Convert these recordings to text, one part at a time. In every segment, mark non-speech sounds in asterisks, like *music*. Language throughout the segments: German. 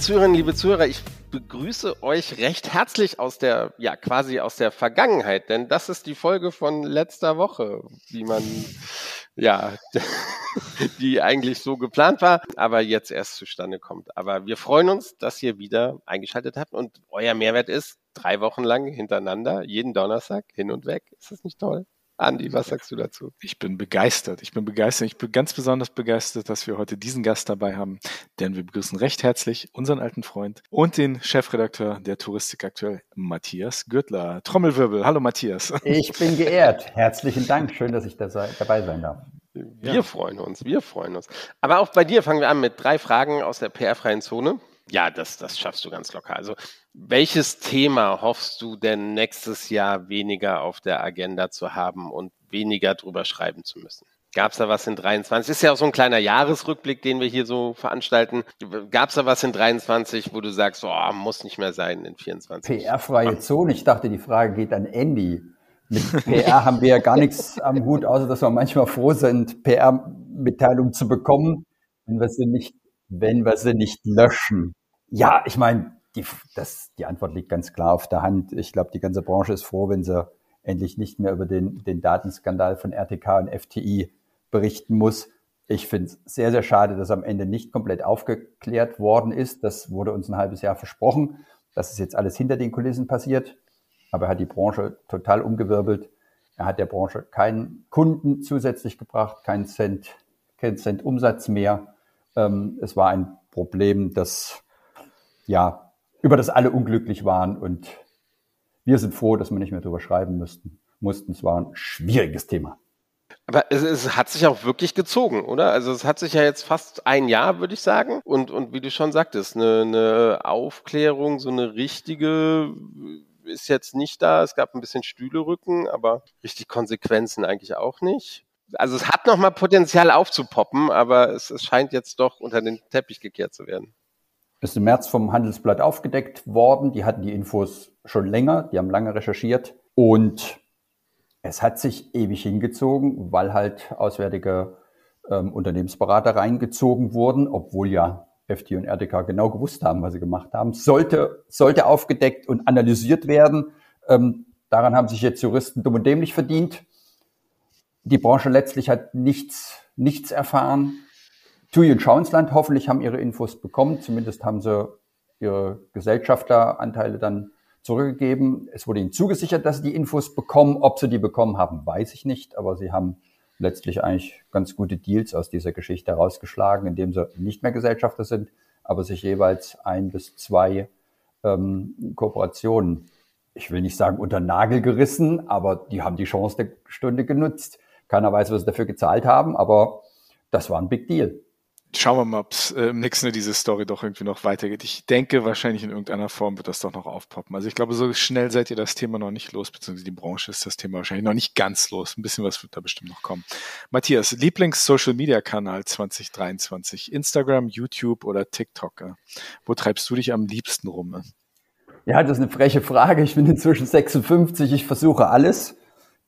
Zuhörerinnen, liebe Zuhörer, ich begrüße euch recht herzlich aus der, ja, quasi aus der Vergangenheit, denn das ist die Folge von letzter Woche, wie man, ja, *laughs* die eigentlich so geplant war, aber jetzt erst zustande kommt. Aber wir freuen uns, dass ihr wieder eingeschaltet habt und euer Mehrwert ist, drei Wochen lang hintereinander, jeden Donnerstag hin und weg. Ist das nicht toll? Andi, was sagst du dazu? Ich bin begeistert. Ich bin begeistert. Ich bin ganz besonders begeistert, dass wir heute diesen Gast dabei haben, denn wir begrüßen recht herzlich unseren alten Freund und den Chefredakteur der Touristik aktuell, Matthias Gürtler. Trommelwirbel. Hallo Matthias. Ich bin geehrt. Herzlichen Dank. Schön, dass ich da sei, dabei sein darf. Wir ja. freuen uns, wir freuen uns. Aber auch bei dir fangen wir an mit drei Fragen aus der PR-freien Zone. Ja, das, das schaffst du ganz locker. Also, welches Thema hoffst du denn nächstes Jahr weniger auf der Agenda zu haben und weniger drüber schreiben zu müssen? Gab es da was in 23? Ist ja auch so ein kleiner Jahresrückblick, den wir hier so veranstalten. Gab es da was in 23, wo du sagst, oh, muss nicht mehr sein in 24? PR-freie Zone. Ich dachte, die Frage geht an Andy. Mit PR *laughs* haben wir ja gar nichts am Hut, außer dass wir manchmal froh sind, PR-Mitteilungen zu bekommen, wenn wir sie nicht, wenn wir sie nicht löschen. Ja, ich meine, die, das, die Antwort liegt ganz klar auf der Hand. Ich glaube, die ganze Branche ist froh, wenn sie endlich nicht mehr über den, den Datenskandal von RTK und FTI berichten muss. Ich finde es sehr, sehr schade, dass am Ende nicht komplett aufgeklärt worden ist. Das wurde uns ein halbes Jahr versprochen. Das ist jetzt alles hinter den Kulissen passiert. Aber er hat die Branche total umgewirbelt. Er hat der Branche keinen Kunden zusätzlich gebracht, keinen Cent, keinen Cent Umsatz mehr. Ähm, es war ein Problem, das ja, über das alle unglücklich waren und wir sind froh, dass wir nicht mehr drüber schreiben müssten, mussten. Es war ein schwieriges Thema. Aber es, es, hat sich auch wirklich gezogen, oder? Also es hat sich ja jetzt fast ein Jahr, würde ich sagen. Und, und wie du schon sagtest, eine, eine Aufklärung, so eine richtige ist jetzt nicht da. Es gab ein bisschen Stühlerücken, aber richtig Konsequenzen eigentlich auch nicht. Also es hat nochmal Potenzial aufzupoppen, aber es, es scheint jetzt doch unter den Teppich gekehrt zu werden ist im März vom Handelsblatt aufgedeckt worden. Die hatten die Infos schon länger, die haben lange recherchiert und es hat sich ewig hingezogen, weil halt auswärtige ähm, Unternehmensberater reingezogen wurden, obwohl ja FT und RDK genau gewusst haben, was sie gemacht haben. Sollte, sollte aufgedeckt und analysiert werden. Ähm, daran haben sich jetzt Juristen dumm und dämlich verdient. Die Branche letztlich hat nichts, nichts erfahren. TUI und Schauensland hoffentlich haben ihre Infos bekommen. Zumindest haben sie ihre Gesellschafteranteile dann zurückgegeben. Es wurde ihnen zugesichert, dass sie die Infos bekommen. Ob sie die bekommen haben, weiß ich nicht. Aber sie haben letztlich eigentlich ganz gute Deals aus dieser Geschichte herausgeschlagen, indem sie nicht mehr Gesellschafter sind, aber sich jeweils ein bis zwei ähm, Kooperationen, ich will nicht sagen unter Nagel gerissen, aber die haben die Chance der Stunde genutzt. Keiner weiß, was sie dafür gezahlt haben, aber das war ein Big Deal schauen wir mal, ob es äh, im nächsten Jahr diese Story doch irgendwie noch weitergeht. Ich denke, wahrscheinlich in irgendeiner Form wird das doch noch aufpoppen. Also ich glaube, so schnell seid ihr das Thema noch nicht los, beziehungsweise die Branche ist das Thema wahrscheinlich noch nicht ganz los. Ein bisschen was wird da bestimmt noch kommen. Matthias, Lieblings-Social-Media-Kanal 2023? Instagram, YouTube oder TikTok? Wo treibst du dich am liebsten rum? Ja, das ist eine freche Frage. Ich bin inzwischen 56. Ich versuche alles.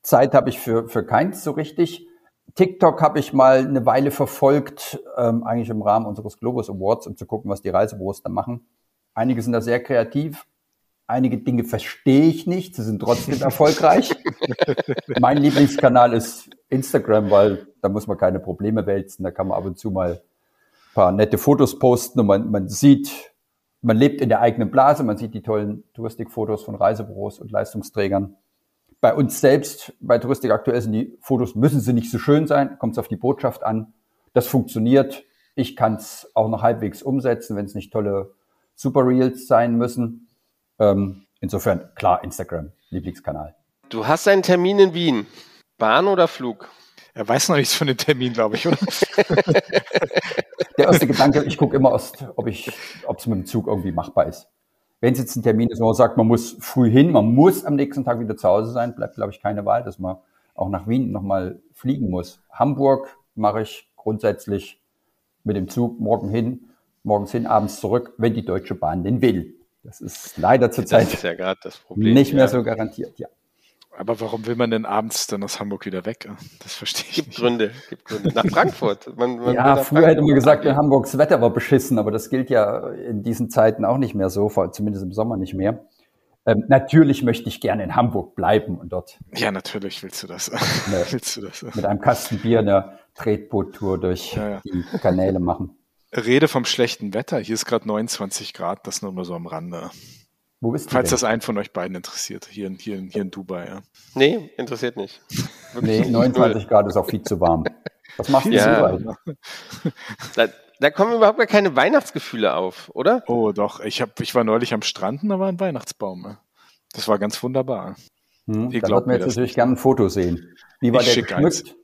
Zeit habe ich für, für keins so richtig. TikTok habe ich mal eine Weile verfolgt, ähm, eigentlich im Rahmen unseres Globus Awards, um zu gucken, was die Reisebüros da machen. Einige sind da sehr kreativ. Einige Dinge verstehe ich nicht. Sie sind trotzdem *laughs* erfolgreich. mein Lieblingskanal ist Instagram, weil da muss man keine Probleme wälzen. Da kann man ab und zu mal ein paar nette Fotos posten und man, man sieht, man lebt in der eigenen Blase. Man sieht die tollen Touristikfotos von Reisebüros und Leistungsträgern bei uns selbst, bei Touristik aktuell sind die Fotos, müssen sie nicht so schön sein, kommt es auf die Botschaft an. Das funktioniert. Ich kann es auch noch halbwegs umsetzen, wenn es nicht tolle Super Reels sein müssen. Ähm, insofern, klar, Instagram, Lieblingskanal. Du hast einen Termin in Wien. Bahn oder Flug? Er weiß noch nichts von dem Termin, glaube ich, oder? *laughs* Der erste Gedanke, ich gucke immer erst, ob ich, ob es mit dem Zug irgendwie machbar ist. Wenn es jetzt ein Termin ist, wo man sagt, man muss früh hin, man muss am nächsten Tag wieder zu Hause sein, bleibt, glaube ich, keine Wahl, dass man auch nach Wien nochmal fliegen muss. Hamburg mache ich grundsätzlich mit dem Zug morgen hin, morgens hin, abends zurück, wenn die Deutsche Bahn den will. Das ist leider zurzeit ja *laughs* nicht mehr ja. so garantiert, ja. Aber warum will man denn abends dann aus Hamburg wieder weg? Das verstehe ich gibt nicht. Gründe, gibt Gründe. Nach Frankfurt. Man, man ja, früher hätte man gesagt, in Hamburgs Wetter war beschissen, aber das gilt ja in diesen Zeiten auch nicht mehr so, zumindest im Sommer nicht mehr. Ähm, natürlich möchte ich gerne in Hamburg bleiben und dort. Ja, natürlich willst du das. Eine, *laughs* willst du das. Mit einem Kasten Bier eine Tretboot-Tour durch ja, ja. die Kanäle machen. Rede vom schlechten Wetter. Hier ist gerade 29 Grad, das nur mal so am Rande. Wo bist du Falls denn? das einen von euch beiden interessiert, hier, in, hier, hier in Dubai. Ja. Nee, interessiert nicht. Wirklich nee, 29 Grad ist auch viel zu warm. Was machst du ja. in Dubai? *laughs* Da, da kommen überhaupt gar keine Weihnachtsgefühle auf, oder? Oh, doch. Ich, hab, ich war neulich am Strand und da war ein Weihnachtsbaum. Das war ganz wunderbar. Hm, da würden wir jetzt natürlich gerne ein Foto sehen. Wie war ich der geschmückt? Eins.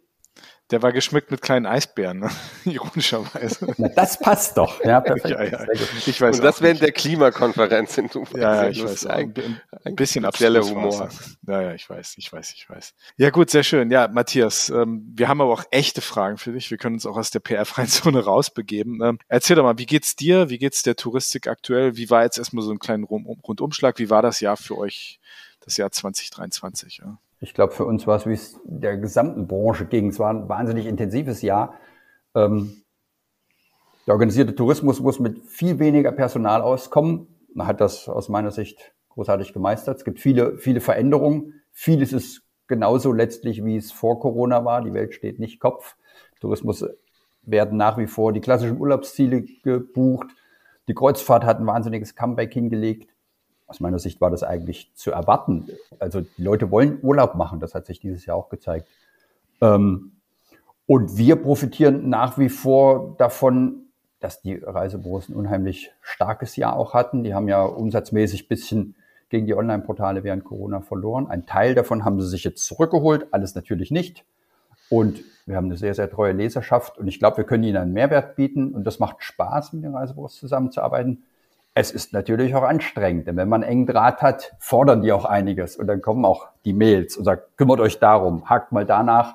Der war geschmückt mit kleinen Eisbären, ne? *laughs* ironischerweise. Na, das passt doch. Ja, perfekt. ja, ja. Ich weiß Und das während der Klimakonferenz in Dubai. Ja, ja ich weiß. Ein, ein bisschen abstelle Humor. Ja, ja, ich weiß, ich weiß, ich weiß. Ja, gut, sehr schön. Ja, Matthias, ähm, wir haben aber auch echte Fragen für dich. Wir können uns auch aus der PR-freien Zone *laughs* rausbegeben. Ähm, erzähl doch mal, wie geht's dir? Wie geht's der Touristik aktuell? Wie war jetzt erstmal so ein kleiner Rundumschlag? Wie war das Jahr für euch, das Jahr 2023? Ja? Ich glaube, für uns war es, wie es der gesamten Branche ging. Es war ein wahnsinnig intensives Jahr. Ähm, der organisierte Tourismus muss mit viel weniger Personal auskommen. Man hat das aus meiner Sicht großartig gemeistert. Es gibt viele, viele Veränderungen. Vieles ist genauso letztlich, wie es vor Corona war. Die Welt steht nicht Kopf. Tourismus werden nach wie vor die klassischen Urlaubsziele gebucht. Die Kreuzfahrt hat ein wahnsinniges Comeback hingelegt aus meiner Sicht war das eigentlich zu erwarten. Also die Leute wollen Urlaub machen, das hat sich dieses Jahr auch gezeigt. Ähm, und wir profitieren nach wie vor davon, dass die Reisebüros ein unheimlich starkes Jahr auch hatten. Die haben ja umsatzmäßig bisschen gegen die Online-Portale während Corona verloren. Ein Teil davon haben sie sich jetzt zurückgeholt, alles natürlich nicht. Und wir haben eine sehr, sehr treue Leserschaft und ich glaube, wir können ihnen einen Mehrwert bieten und das macht Spaß, mit den Reisebüros zusammenzuarbeiten. Es ist natürlich auch anstrengend, denn wenn man engen Draht hat, fordern die auch einiges und dann kommen auch die Mails und sagen, kümmert euch darum, hakt mal danach.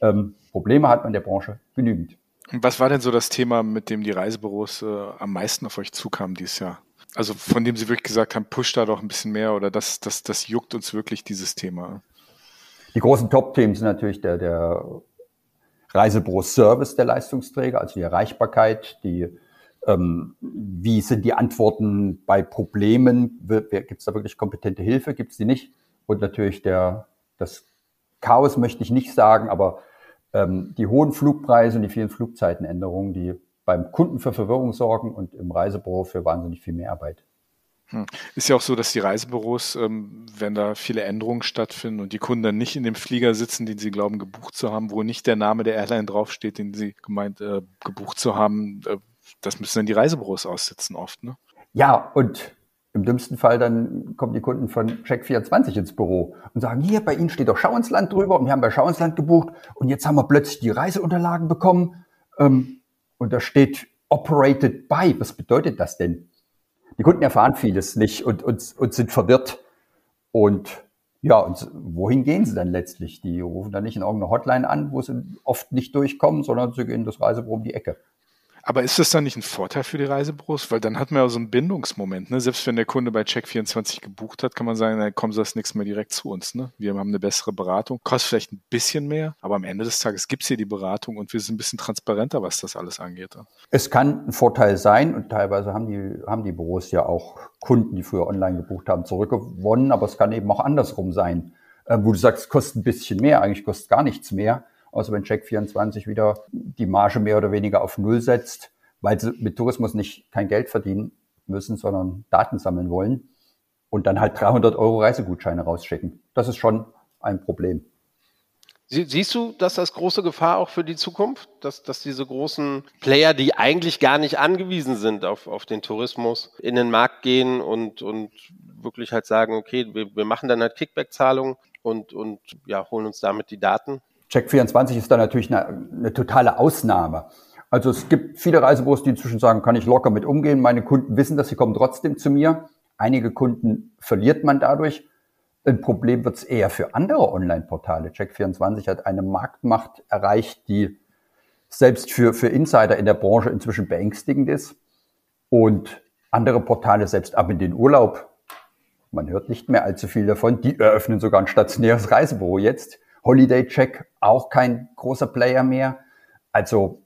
Ähm, Probleme hat man in der Branche genügend. Was war denn so das Thema, mit dem die Reisebüros äh, am meisten auf euch zukamen dieses Jahr? Also von dem Sie wirklich gesagt haben, push da doch ein bisschen mehr oder das, das, das juckt uns wirklich dieses Thema. Die großen Top-Themen sind natürlich der, der Reisebüro-Service der Leistungsträger, also die Erreichbarkeit, die ähm, wie sind die Antworten bei Problemen? Gibt es da wirklich kompetente Hilfe? Gibt es die nicht? Und natürlich der, das Chaos möchte ich nicht sagen, aber ähm, die hohen Flugpreise und die vielen Flugzeitenänderungen, die beim Kunden für Verwirrung sorgen und im Reisebüro für wahnsinnig viel mehr Arbeit. Hm. Ist ja auch so, dass die Reisebüros, ähm, wenn da viele Änderungen stattfinden und die Kunden dann nicht in dem Flieger sitzen, den sie glauben gebucht zu haben, wo nicht der Name der Airline draufsteht, den sie gemeint äh, gebucht zu haben, äh, das müssen dann die Reisebüros aussitzen oft, ne? Ja, und im dümmsten Fall dann kommen die Kunden von Check24 ins Büro und sagen, hier, bei Ihnen steht doch Schau ins Land drüber und wir haben bei Schau ins Land gebucht und jetzt haben wir plötzlich die Reiseunterlagen bekommen ähm, und da steht operated by. Was bedeutet das denn? Die Kunden erfahren vieles nicht und, und, und sind verwirrt. Und ja, und wohin gehen sie dann letztlich? Die rufen dann nicht in irgendeine Hotline an, wo sie oft nicht durchkommen, sondern sie gehen das Reisebüro um die Ecke. Aber ist das dann nicht ein Vorteil für die Reisebüros? Weil dann hat man ja so einen Bindungsmoment. Ne? Selbst wenn der Kunde bei Check24 gebucht hat, kann man sagen, dann kommen Sie das nächste Mal direkt zu uns. Ne? Wir haben eine bessere Beratung. Kostet vielleicht ein bisschen mehr, aber am Ende des Tages gibt es hier die Beratung und wir sind ein bisschen transparenter, was das alles angeht. Es kann ein Vorteil sein und teilweise haben die, haben die Büros ja auch Kunden, die früher online gebucht haben, zurückgewonnen, aber es kann eben auch andersrum sein, äh, wo du sagst, es kostet ein bisschen mehr, eigentlich kostet gar nichts mehr außer wenn Check24 wieder die Marge mehr oder weniger auf Null setzt, weil sie mit Tourismus nicht kein Geld verdienen müssen, sondern Daten sammeln wollen und dann halt 300 Euro Reisegutscheine rausschicken. Das ist schon ein Problem. Siehst du, dass das große Gefahr auch für die Zukunft, dass, dass diese großen Player, die eigentlich gar nicht angewiesen sind auf, auf den Tourismus, in den Markt gehen und, und wirklich halt sagen, okay, wir, wir machen dann halt Kickback-Zahlungen und, und ja, holen uns damit die Daten? Check24 ist da natürlich eine, eine totale Ausnahme. Also es gibt viele Reisebüros, die inzwischen sagen, kann ich locker mit umgehen. Meine Kunden wissen das, sie kommen trotzdem zu mir. Einige Kunden verliert man dadurch. Ein Problem wird es eher für andere Online-Portale. Check24 hat eine Marktmacht erreicht, die selbst für, für Insider in der Branche inzwischen beängstigend ist. Und andere Portale, selbst ab in den Urlaub, man hört nicht mehr allzu viel davon, die eröffnen sogar ein stationäres Reisebüro jetzt. Holiday Check, auch kein großer Player mehr. Also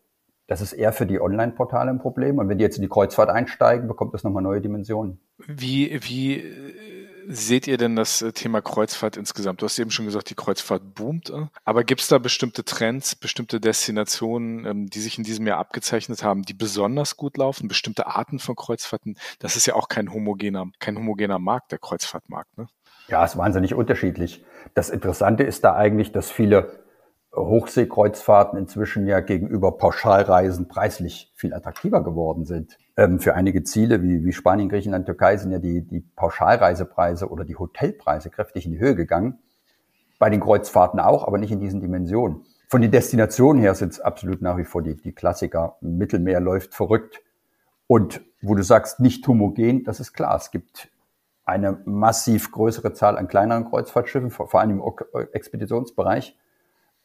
das ist eher für die Online-Portale ein Problem. Und wenn die jetzt in die Kreuzfahrt einsteigen, bekommt das nochmal neue Dimensionen. Wie, wie äh, seht ihr denn das äh, Thema Kreuzfahrt insgesamt? Du hast eben schon gesagt, die Kreuzfahrt boomt. Äh. Aber gibt es da bestimmte Trends, bestimmte Destinationen, ähm, die sich in diesem Jahr abgezeichnet haben, die besonders gut laufen? Bestimmte Arten von Kreuzfahrten? Das ist ja auch kein homogener, kein homogener Markt, der Kreuzfahrtmarkt. Ne? Ja, ist wahnsinnig unterschiedlich. Das Interessante ist da eigentlich, dass viele Hochseekreuzfahrten inzwischen ja gegenüber Pauschalreisen preislich viel attraktiver geworden sind. Ähm, für einige Ziele wie, wie Spanien, Griechenland, Türkei sind ja die, die Pauschalreisepreise oder die Hotelpreise kräftig in die Höhe gegangen. Bei den Kreuzfahrten auch, aber nicht in diesen Dimensionen. Von den Destinationen her sind es absolut nach wie vor die, die Klassiker. Mittelmeer läuft verrückt. Und wo du sagst, nicht homogen, das ist klar. Es gibt eine massiv größere Zahl an kleineren Kreuzfahrtschiffen, vor, allem im Expeditionsbereich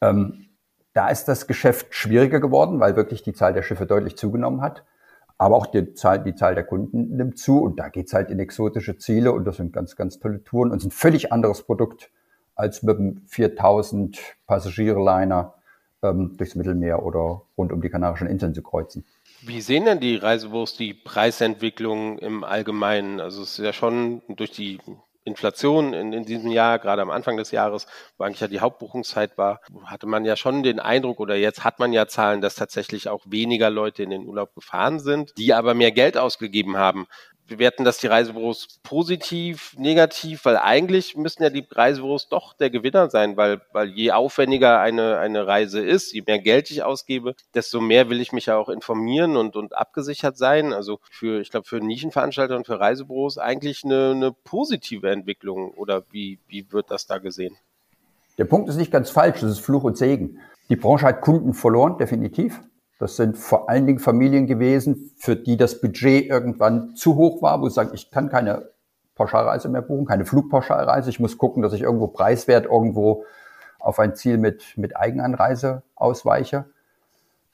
ähm, da ist das Geschäft schwieriger geworden, weil wirklich die Zahl der Schiffe deutlich zugenommen hat. Aber auch die Zahl, die Zahl der Kunden nimmt zu und da geht's halt in exotische Ziele und das sind ganz, ganz tolle Touren und sind völlig anderes Produkt als mit einem 4000 Passagierliner ähm, durchs Mittelmeer oder rund um die Kanarischen Inseln zu kreuzen. Wie sehen denn die Reisebüros die Preisentwicklung im Allgemeinen? Also es ist ja schon durch die Inflation in, in diesem Jahr, gerade am Anfang des Jahres, wo eigentlich ja die Hauptbuchungszeit war, hatte man ja schon den Eindruck oder jetzt hat man ja Zahlen, dass tatsächlich auch weniger Leute in den Urlaub gefahren sind, die aber mehr Geld ausgegeben haben bewerten das die Reisebüros positiv, negativ, weil eigentlich müssen ja die Reisebüros doch der Gewinner sein, weil, weil je aufwendiger eine, eine Reise ist, je mehr Geld ich ausgebe, desto mehr will ich mich ja auch informieren und, und abgesichert sein. Also für, ich glaube, für Nischenveranstalter und für Reisebüros eigentlich eine, eine positive Entwicklung oder wie, wie wird das da gesehen? Der Punkt ist nicht ganz falsch, das ist Fluch und Segen. Die Branche hat Kunden verloren, definitiv. Das sind vor allen Dingen Familien gewesen, für die das Budget irgendwann zu hoch war, wo sie sagen, ich kann keine Pauschalreise mehr buchen, keine Flugpauschalreise. Ich muss gucken, dass ich irgendwo preiswert irgendwo auf ein Ziel mit, mit Eigenanreise ausweiche.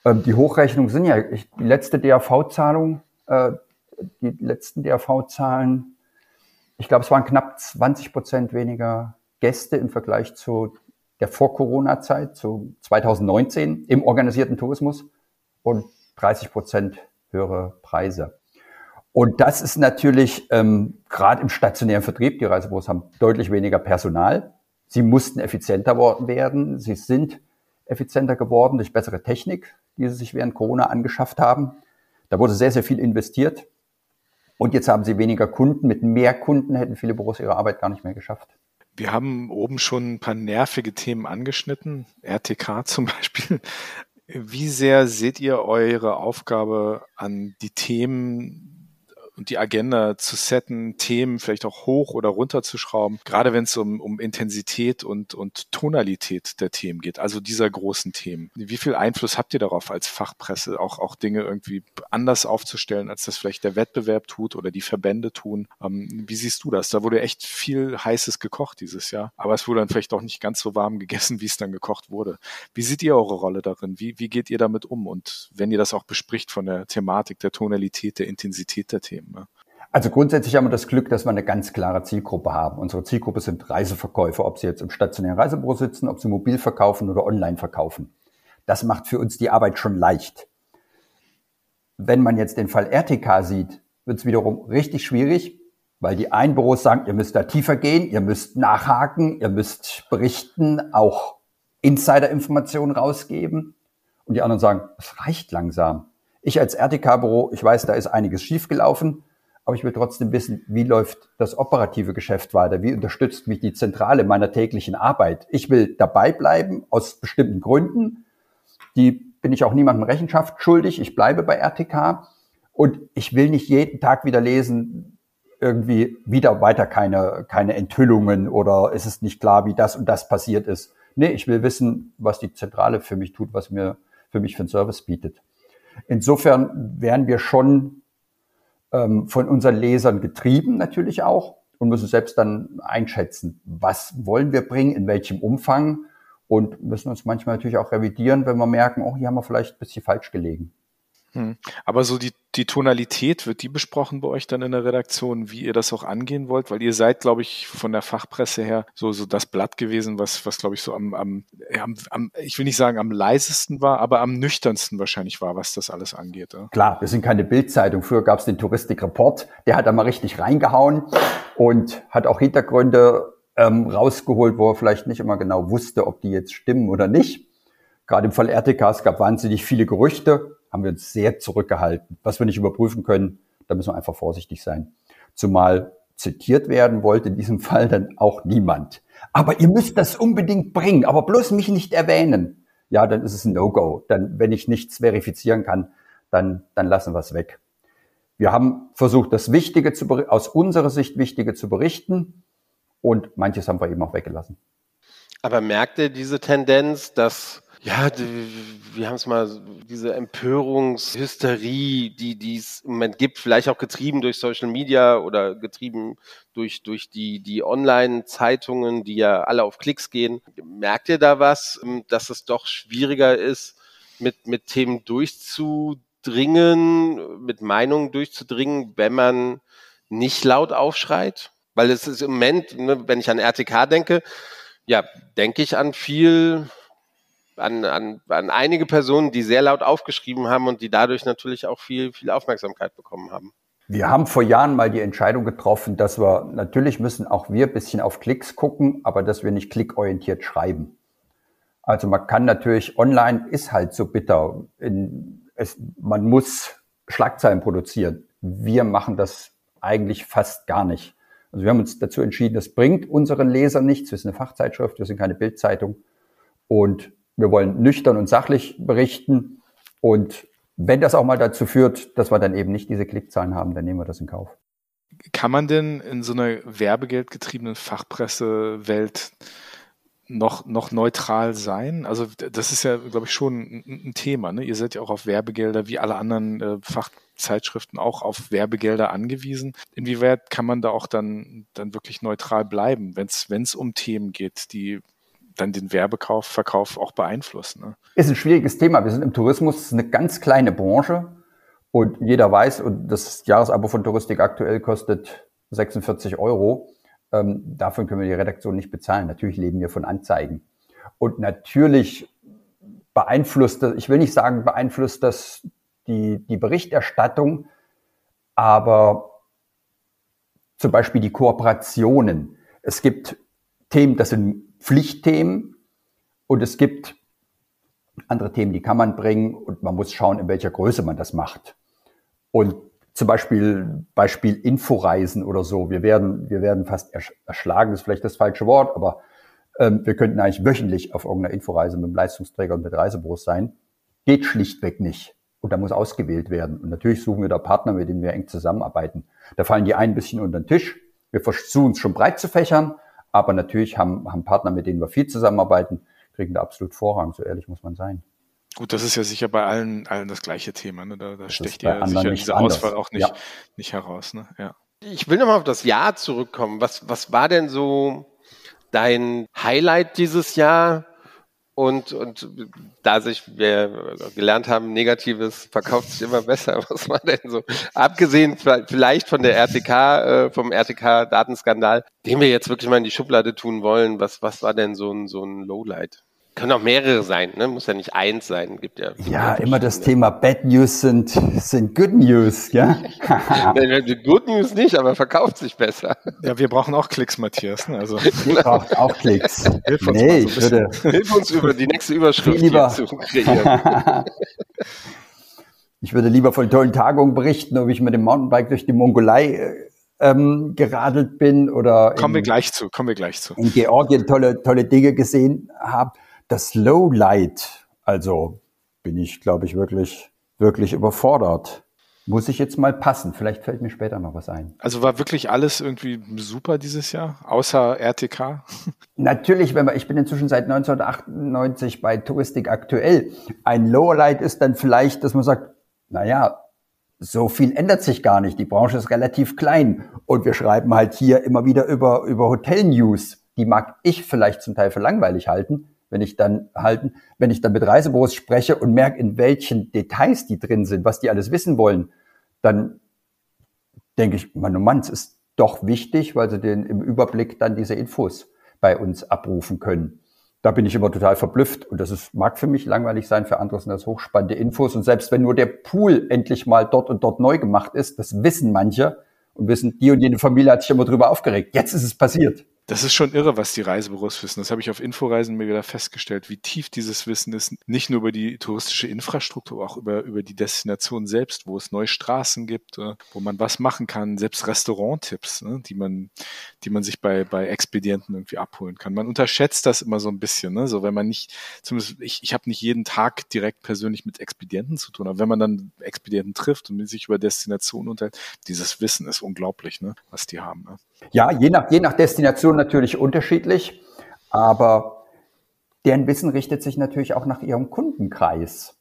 Ähm, die Hochrechnungen sind ja, ich, die letzte DAV-Zahlung, äh, die letzten DAV-Zahlen, ich glaube, es waren knapp 20 Prozent weniger Gäste im Vergleich zu der Vor-Corona-Zeit, zu 2019 im organisierten Tourismus und 30 Prozent höhere Preise. Und das ist natürlich ähm, gerade im stationären Vertrieb, die Reisebüros haben deutlich weniger Personal. Sie mussten effizienter werden. Sie sind effizienter geworden durch bessere Technik, die sie sich während Corona angeschafft haben. Da wurde sehr, sehr viel investiert. Und jetzt haben sie weniger Kunden. Mit mehr Kunden hätten viele Büros ihre Arbeit gar nicht mehr geschafft. Wir haben oben schon ein paar nervige Themen angeschnitten, RTK *laughs* zum Beispiel. Wie sehr seht ihr eure Aufgabe an die Themen und die Agenda zu setten, Themen vielleicht auch hoch oder runter zu schrauben, gerade wenn es um, um Intensität und, und Tonalität der Themen geht, also dieser großen Themen. Wie viel Einfluss habt ihr darauf als Fachpresse, auch, auch Dinge irgendwie anders aufzustellen, als das vielleicht der Wettbewerb tut oder die Verbände tun? Ähm, wie siehst du das? Da wurde echt viel Heißes gekocht dieses Jahr, aber es wurde dann vielleicht auch nicht ganz so warm gegessen, wie es dann gekocht wurde. Wie seht ihr eure Rolle darin? Wie, wie geht ihr damit um? Und wenn ihr das auch bespricht von der Thematik, der Tonalität, der Intensität der Themen? Ne? Also grundsätzlich haben wir das Glück, dass wir eine ganz klare Zielgruppe haben. Unsere Zielgruppe sind Reiseverkäufer, ob sie jetzt im stationären Reisebüro sitzen, ob sie mobil verkaufen oder online verkaufen. Das macht für uns die Arbeit schon leicht. Wenn man jetzt den Fall RTK sieht, wird es wiederum richtig schwierig, weil die einen Büros sagen, ihr müsst da tiefer gehen, ihr müsst nachhaken, ihr müsst berichten, auch Insider-Informationen rausgeben. Und die anderen sagen, es reicht langsam. Ich als RTK-Büro, ich weiß, da ist einiges schiefgelaufen, aber ich will trotzdem wissen, wie läuft das operative Geschäft weiter? Wie unterstützt mich die Zentrale meiner täglichen Arbeit? Ich will dabei bleiben aus bestimmten Gründen. Die bin ich auch niemandem Rechenschaft schuldig. Ich bleibe bei RTK und ich will nicht jeden Tag wieder lesen, irgendwie wieder weiter keine, keine Enthüllungen oder es ist nicht klar, wie das und das passiert ist. Nee, ich will wissen, was die Zentrale für mich tut, was mir für mich für einen Service bietet. Insofern werden wir schon ähm, von unseren Lesern getrieben natürlich auch und müssen selbst dann einschätzen, was wollen wir bringen, in welchem Umfang und müssen uns manchmal natürlich auch revidieren, wenn wir merken, oh, hier haben wir vielleicht ein bisschen falsch gelegen. Hm. Aber so die, die Tonalität, wird die besprochen bei euch dann in der Redaktion, wie ihr das auch angehen wollt? Weil ihr seid, glaube ich, von der Fachpresse her so, so das Blatt gewesen, was, was glaube ich, so am, am, am, ich will nicht sagen am leisesten war, aber am nüchternsten wahrscheinlich war, was das alles angeht. Ja? Klar, wir sind keine Bildzeitung. Früher gab es den Touristik-Report, der hat da mal richtig reingehauen und hat auch Hintergründe ähm, rausgeholt, wo er vielleicht nicht immer genau wusste, ob die jetzt stimmen oder nicht. Gerade im Fall RTK, es gab wahnsinnig viele Gerüchte haben wir uns sehr zurückgehalten. Was wir nicht überprüfen können, da müssen wir einfach vorsichtig sein. Zumal zitiert werden wollte in diesem *laughs* Fall dann auch niemand. Aber ihr müsst das unbedingt bringen, aber bloß mich nicht erwähnen. Ja, dann ist es ein No-Go. Dann, wenn ich nichts verifizieren kann, dann, dann lassen wir es weg. Wir haben versucht, das Wichtige zu, aus unserer Sicht Wichtige zu berichten und manches haben wir eben auch weggelassen. Aber merkt ihr diese Tendenz, dass ja, wir haben es mal, diese Empörungshysterie, die, es im Moment gibt, vielleicht auch getrieben durch Social Media oder getrieben durch, durch die, die Online-Zeitungen, die ja alle auf Klicks gehen. Merkt ihr da was, dass es doch schwieriger ist, mit, mit Themen durchzudringen, mit Meinungen durchzudringen, wenn man nicht laut aufschreit? Weil es ist im Moment, ne, wenn ich an RTK denke, ja, denke ich an viel an, an, an einige Personen, die sehr laut aufgeschrieben haben und die dadurch natürlich auch viel, viel Aufmerksamkeit bekommen haben. Wir haben vor Jahren mal die Entscheidung getroffen, dass wir natürlich müssen auch wir ein bisschen auf Klicks gucken, aber dass wir nicht klickorientiert schreiben. Also man kann natürlich online ist halt so bitter. In, es, man muss Schlagzeilen produzieren. Wir machen das eigentlich fast gar nicht. Also wir haben uns dazu entschieden, das bringt unseren Lesern nichts. Wir sind eine Fachzeitschrift, wir sind keine Bildzeitung. Und wir wollen nüchtern und sachlich berichten. Und wenn das auch mal dazu führt, dass wir dann eben nicht diese Klickzahlen haben, dann nehmen wir das in Kauf. Kann man denn in so einer werbegeldgetriebenen Fachpressewelt noch, noch neutral sein? Also das ist ja, glaube ich, schon ein, ein, Thema. Ne? Ihr seid ja auch auf Werbegelder, wie alle anderen äh, Fachzeitschriften auch auf Werbegelder angewiesen. Inwieweit kann man da auch dann, dann wirklich neutral bleiben, wenn es um Themen geht, die dann den Werbekauf, Verkauf auch beeinflussen. Ne? Ist ein schwieriges Thema. Wir sind im Tourismus eine ganz kleine Branche und jeder weiß, und das Jahresabo von Touristik aktuell kostet 46 Euro. Ähm, davon können wir die Redaktion nicht bezahlen. Natürlich leben wir von Anzeigen. Und natürlich beeinflusst das, ich will nicht sagen, beeinflusst das die, die Berichterstattung, aber zum Beispiel die Kooperationen. Es gibt Themen, das sind Pflichtthemen und es gibt andere Themen, die kann man bringen und man muss schauen, in welcher Größe man das macht. Und zum Beispiel, Beispiel Inforeisen oder so. Wir werden, wir werden fast erschlagen, ist vielleicht das falsche Wort, aber ähm, wir könnten eigentlich wöchentlich auf irgendeiner Inforeise mit dem Leistungsträger und mit Reisebüros sein. Geht schlichtweg nicht. Und da muss ausgewählt werden. Und natürlich suchen wir da Partner, mit denen wir eng zusammenarbeiten. Da fallen die ein bisschen unter den Tisch. Wir versuchen es schon breit zu fächern, aber natürlich haben, haben Partner, mit denen wir viel zusammenarbeiten, kriegen da absolut Vorrang, so ehrlich muss man sein. Gut, das ist ja sicher bei allen, allen das gleiche Thema. Ne? Da, da stecht ja sicher diese Auswahl auch nicht, ja. nicht heraus. Ne? Ja. Ich will nochmal auf das Jahr zurückkommen. Was, was war denn so dein Highlight dieses Jahr? Und, und da sich wir gelernt haben, Negatives verkauft sich immer besser. *laughs* Was war denn so? Abgesehen vielleicht von der RTK, äh, vom RTK-Datenskandal, den wir jetzt wirklich mal in die Schublade tun wollen, was, was war denn so ein, so ein Lowlight? Können auch mehrere sein, ne? Muss ja nicht eins sein, gibt ja. Ja, immer das Thema Bad News sind, sind Good News, ja? *laughs* Good News nicht, aber verkauft sich besser. Ja, wir brauchen auch Klicks, Matthias, ne? Also. *laughs* Wir brauchen auch Klicks. Hilf uns, nee, so ich würde, hilf uns über die nächste Überschrift lieber, zu kreieren. *laughs* ich würde lieber von tollen Tagungen berichten, ob ich mit dem Mountainbike durch die Mongolei ähm, geradelt bin oder kommen in, wir gleich zu, kommen wir gleich zu. In Georgien tolle tolle Dinge gesehen habe das Lowlight, also bin ich, glaube ich, wirklich, wirklich überfordert. muss ich jetzt mal passen. Vielleicht fällt mir später noch was ein. Also war wirklich alles irgendwie super dieses Jahr, außer RTK? *laughs* Natürlich, wenn man, ich bin inzwischen seit 1998 bei Touristik aktuell. Ein Lowlight ist dann vielleicht, dass man sagt, na ja, so viel ändert sich gar nicht. Die Branche ist relativ klein und wir schreiben halt hier immer wieder über, über Hotel-News. Die mag ich vielleicht zum Teil für langweilig halten, wenn ich dann halten, wenn ich dann mit Reisebüros spreche und merke, in welchen Details die drin sind, was die alles wissen wollen, dann denke ich, Mann, oh Mann, es ist doch wichtig, weil sie den im Überblick dann diese Infos bei uns abrufen können. Da bin ich immer total verblüfft und das ist, mag für mich langweilig sein, für andere sind das hochspannende Infos und selbst wenn nur der Pool endlich mal dort und dort neu gemacht ist, das wissen manche und wissen, die und jene Familie hat sich immer drüber aufgeregt. Jetzt ist es passiert. Das ist schon irre, was die Reisebüros wissen. Das habe ich auf Inforeisen mir wieder festgestellt, wie tief dieses Wissen ist. Nicht nur über die touristische Infrastruktur, auch über, über die Destination selbst, wo es neue Straßen gibt, äh, wo man was machen kann, selbst Restauranttipps, ne, die man, die man sich bei, bei Expedienten irgendwie abholen kann. Man unterschätzt das immer so ein bisschen, ne? So wenn man nicht, zumindest ich, ich habe nicht jeden Tag direkt persönlich mit Expedienten zu tun, aber wenn man dann Expedienten trifft und sich über Destinationen unterhält, dieses Wissen ist unglaublich, ne, was die haben. Ne? Ja, je nach, je nach Destination natürlich unterschiedlich, aber deren Wissen richtet sich natürlich auch nach ihrem Kundenkreis.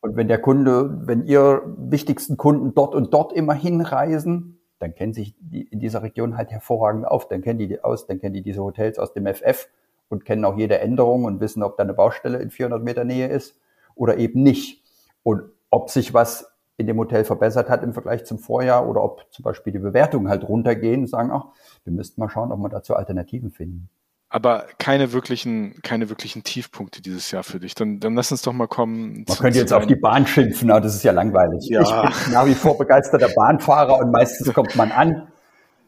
Und wenn der Kunde, wenn ihr wichtigsten Kunden dort und dort immer hinreisen, dann kennen sich die in dieser Region halt hervorragend auf. Dann kennen die die aus, dann kennen die diese Hotels aus dem FF und kennen auch jede Änderung und wissen, ob da eine Baustelle in 400 Meter Nähe ist oder eben nicht. Und ob sich was in dem Hotel verbessert hat im Vergleich zum Vorjahr oder ob zum Beispiel die Bewertungen halt runtergehen und sagen, ach, wir müssten mal schauen, ob wir dazu Alternativen finden. Aber keine wirklichen, keine wirklichen Tiefpunkte dieses Jahr für dich. Dann, dann lass uns doch mal kommen. Man könnte jetzt auf die Bahn schimpfen, aber das ist ja langweilig. Ja. Ich bin nach wie vor begeisterter Bahnfahrer und meistens *laughs* kommt man an.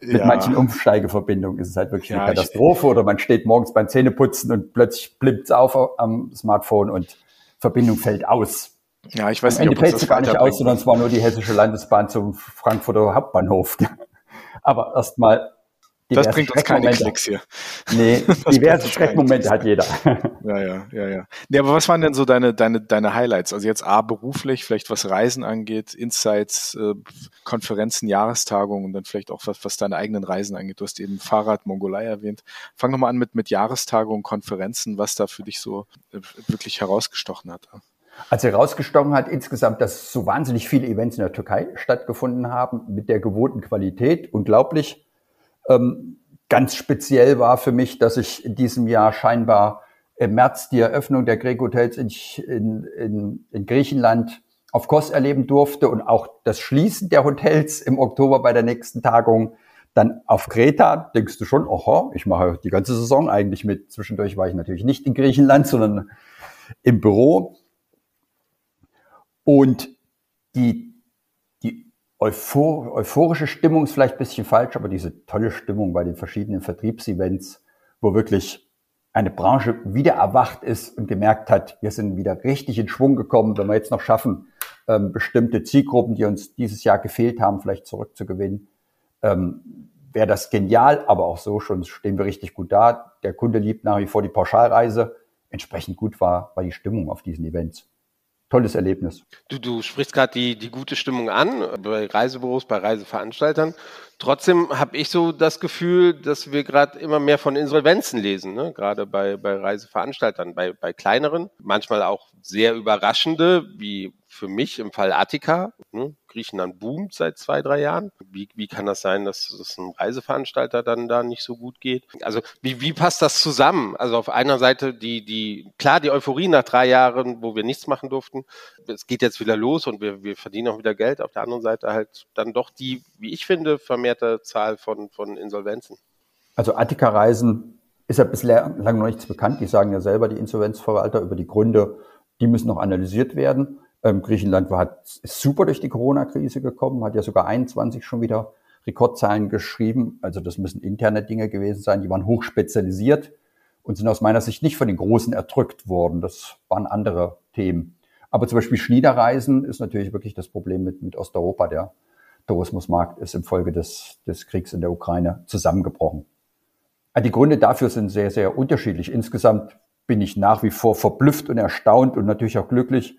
Mit ja. manchen Umsteigeverbindungen ist es halt wirklich ja, eine Katastrophe oder man steht morgens beim Zähneputzen und plötzlich blimpt es auf am Smartphone und Verbindung fällt aus. Ja, ich weiß Am nicht, Ende fällt es gar nicht aus, sondern es war nur die hessische Landesbahn zum Frankfurter Hauptbahnhof. *laughs* Aber erstmal das bringt uns keine Klicks hier. Nee, *laughs* diverse Schreckmomente hat jeder. *laughs* Ja, ja, ja, ja. Nee, aber was waren denn so deine, deine, deine Highlights? Also jetzt A, beruflich, vielleicht was Reisen angeht, Insights, äh, Konferenzen, Jahrestagungen und dann vielleicht auch was, was deine eigenen Reisen angeht. Du hast eben Fahrrad, Mongolei erwähnt. Fang nochmal an mit, mit Jahrestagungen, Konferenzen, was da für dich so äh, wirklich herausgestochen hat. Also herausgestochen hat insgesamt, dass so wahnsinnig viele Events in der Türkei stattgefunden haben mit der gewohnten Qualität. Unglaublich. Ähm, ganz speziell war für mich, dass ich in diesem Jahr scheinbar im März die Eröffnung der Greg Hotels in, in, in, in Griechenland auf Kos erleben durfte und auch das Schließen der Hotels im Oktober bei der nächsten Tagung. Dann auf Kreta denkst du schon, oho, ich mache die ganze Saison eigentlich mit. Zwischendurch war ich natürlich nicht in Griechenland, sondern im Büro. Und die, die euphor, euphorische Stimmung ist vielleicht ein bisschen falsch, aber diese tolle Stimmung bei den verschiedenen Vertriebsevents, wo wirklich eine Branche wieder erwacht ist und gemerkt hat, wir sind wieder richtig in Schwung gekommen, wenn wir jetzt noch schaffen, ähm, bestimmte Zielgruppen, die uns dieses Jahr gefehlt haben, vielleicht zurückzugewinnen, ähm, wäre das genial, aber auch so schon stehen wir richtig gut da. Der Kunde liebt nach wie vor die Pauschalreise. Entsprechend gut war, war die Stimmung auf diesen Events tolles Erlebnis. Du, du sprichst gerade die, die gute Stimmung an, bei Reisebüros, bei Reiseveranstaltern. Trotzdem habe ich so das Gefühl, dass wir gerade immer mehr von Insolvenzen lesen, ne? gerade bei, bei Reiseveranstaltern, bei, bei kleineren, manchmal auch sehr überraschende, wie für mich im Fall Attika. Ne? Griechenland boomt seit zwei, drei Jahren. Wie, wie kann das sein, dass es einem Reiseveranstalter dann da nicht so gut geht? Also wie, wie passt das zusammen? Also auf einer Seite die, die, klar, die Euphorie nach drei Jahren, wo wir nichts machen durften. Es geht jetzt wieder los und wir, wir verdienen auch wieder Geld. Auf der anderen Seite halt dann doch die, wie ich finde, vermehrte Zahl von, von Insolvenzen. Also Attika-Reisen ist ja bislang noch nichts bekannt. Die sagen ja selber, die Insolvenzverwalter, über die Gründe, die müssen noch analysiert werden. Ähm, Griechenland war, ist super durch die Corona-Krise gekommen, hat ja sogar 21 schon wieder Rekordzahlen geschrieben. Also das müssen interne Dinge gewesen sein. Die waren hochspezialisiert und sind aus meiner Sicht nicht von den Großen erdrückt worden. Das waren andere Themen. Aber zum Beispiel Schniederreisen ist natürlich wirklich das Problem mit, mit Osteuropa. Der Tourismusmarkt ist infolge des, des Kriegs in der Ukraine zusammengebrochen. Die Gründe dafür sind sehr, sehr unterschiedlich. Insgesamt bin ich nach wie vor verblüfft und erstaunt und natürlich auch glücklich,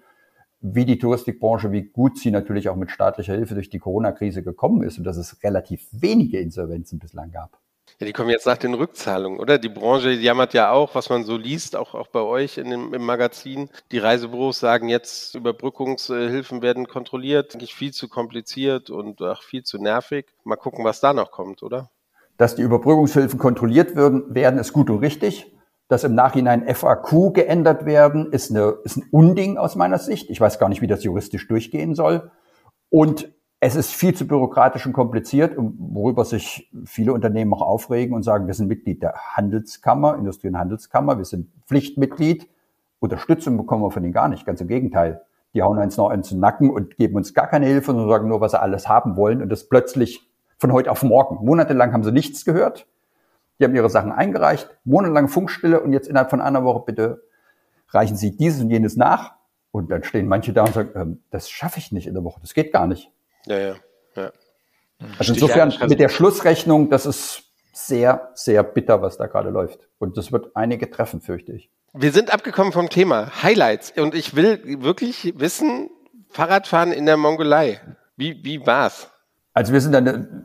wie die Touristikbranche, wie gut sie natürlich auch mit staatlicher Hilfe durch die Corona-Krise gekommen ist und dass es relativ wenige Insolvenzen bislang gab. Ja, die kommen jetzt nach den Rückzahlungen, oder? Die Branche jammert ja auch, was man so liest, auch, auch bei euch in dem, im Magazin. Die Reisebüros sagen jetzt, Überbrückungshilfen werden kontrolliert, eigentlich viel zu kompliziert und auch viel zu nervig. Mal gucken, was da noch kommt, oder? Dass die Überbrückungshilfen kontrolliert werden, werden ist gut und richtig dass im Nachhinein FAQ geändert werden, ist, eine, ist ein Unding aus meiner Sicht. Ich weiß gar nicht, wie das juristisch durchgehen soll. Und es ist viel zu bürokratisch und kompliziert, worüber sich viele Unternehmen auch aufregen und sagen, wir sind Mitglied der Handelskammer, Industrie- und Handelskammer, wir sind Pflichtmitglied. Unterstützung bekommen wir von ihnen gar nicht, ganz im Gegenteil. Die hauen uns noch ins Nacken und geben uns gar keine Hilfe, sondern sagen nur, was sie alles haben wollen und das plötzlich von heute auf morgen. Monatelang haben sie nichts gehört die haben ihre Sachen eingereicht, monatelang Funkstille und jetzt innerhalb von einer Woche bitte reichen Sie dieses und jenes nach. Und dann stehen manche da und sagen, ähm, das schaffe ich nicht in der Woche, das geht gar nicht. Ja, ja, ja. Also insofern mit der Schlussrechnung, das ist sehr, sehr bitter, was da gerade läuft. Und das wird einige treffen, fürchte ich. Wir sind abgekommen vom Thema Highlights und ich will wirklich wissen, Fahrradfahren in der Mongolei. Wie, wie war's? Also wir sind dann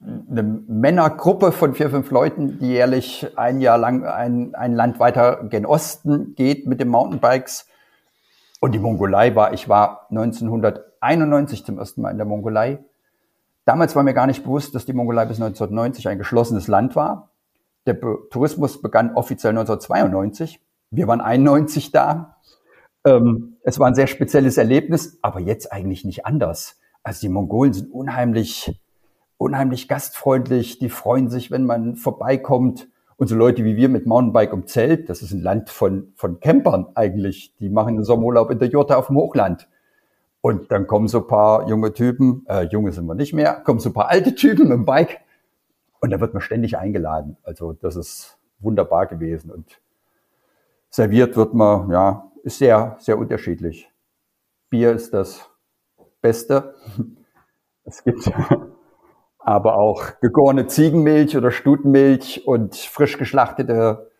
eine Männergruppe von vier, fünf Leuten, die jährlich ein Jahr lang ein, ein Land weiter gen Osten geht mit den Mountainbikes. Und die Mongolei war, ich war 1991 zum ersten Mal in der Mongolei. Damals war mir gar nicht bewusst, dass die Mongolei bis 1990 ein geschlossenes Land war. Der Be Tourismus begann offiziell 1992. Wir waren 91 da. Ähm, es war ein sehr spezielles Erlebnis, aber jetzt eigentlich nicht anders. Also die Mongolen sind unheimlich unheimlich gastfreundlich, die freuen sich, wenn man vorbeikommt. Und so Leute wie wir mit Mountainbike um Zelt, das ist ein Land von, von Campern eigentlich, die machen einen Sommerurlaub in der Jurte auf dem Hochland. Und dann kommen so ein paar junge Typen, äh, junge sind wir nicht mehr, kommen so ein paar alte Typen mit dem Bike und da wird man ständig eingeladen. Also das ist wunderbar gewesen und serviert wird man, ja, ist sehr, sehr unterschiedlich. Bier ist das Beste. *laughs* Es gibt aber auch gegorene Ziegenmilch oder Stutenmilch und frisch geschlachtete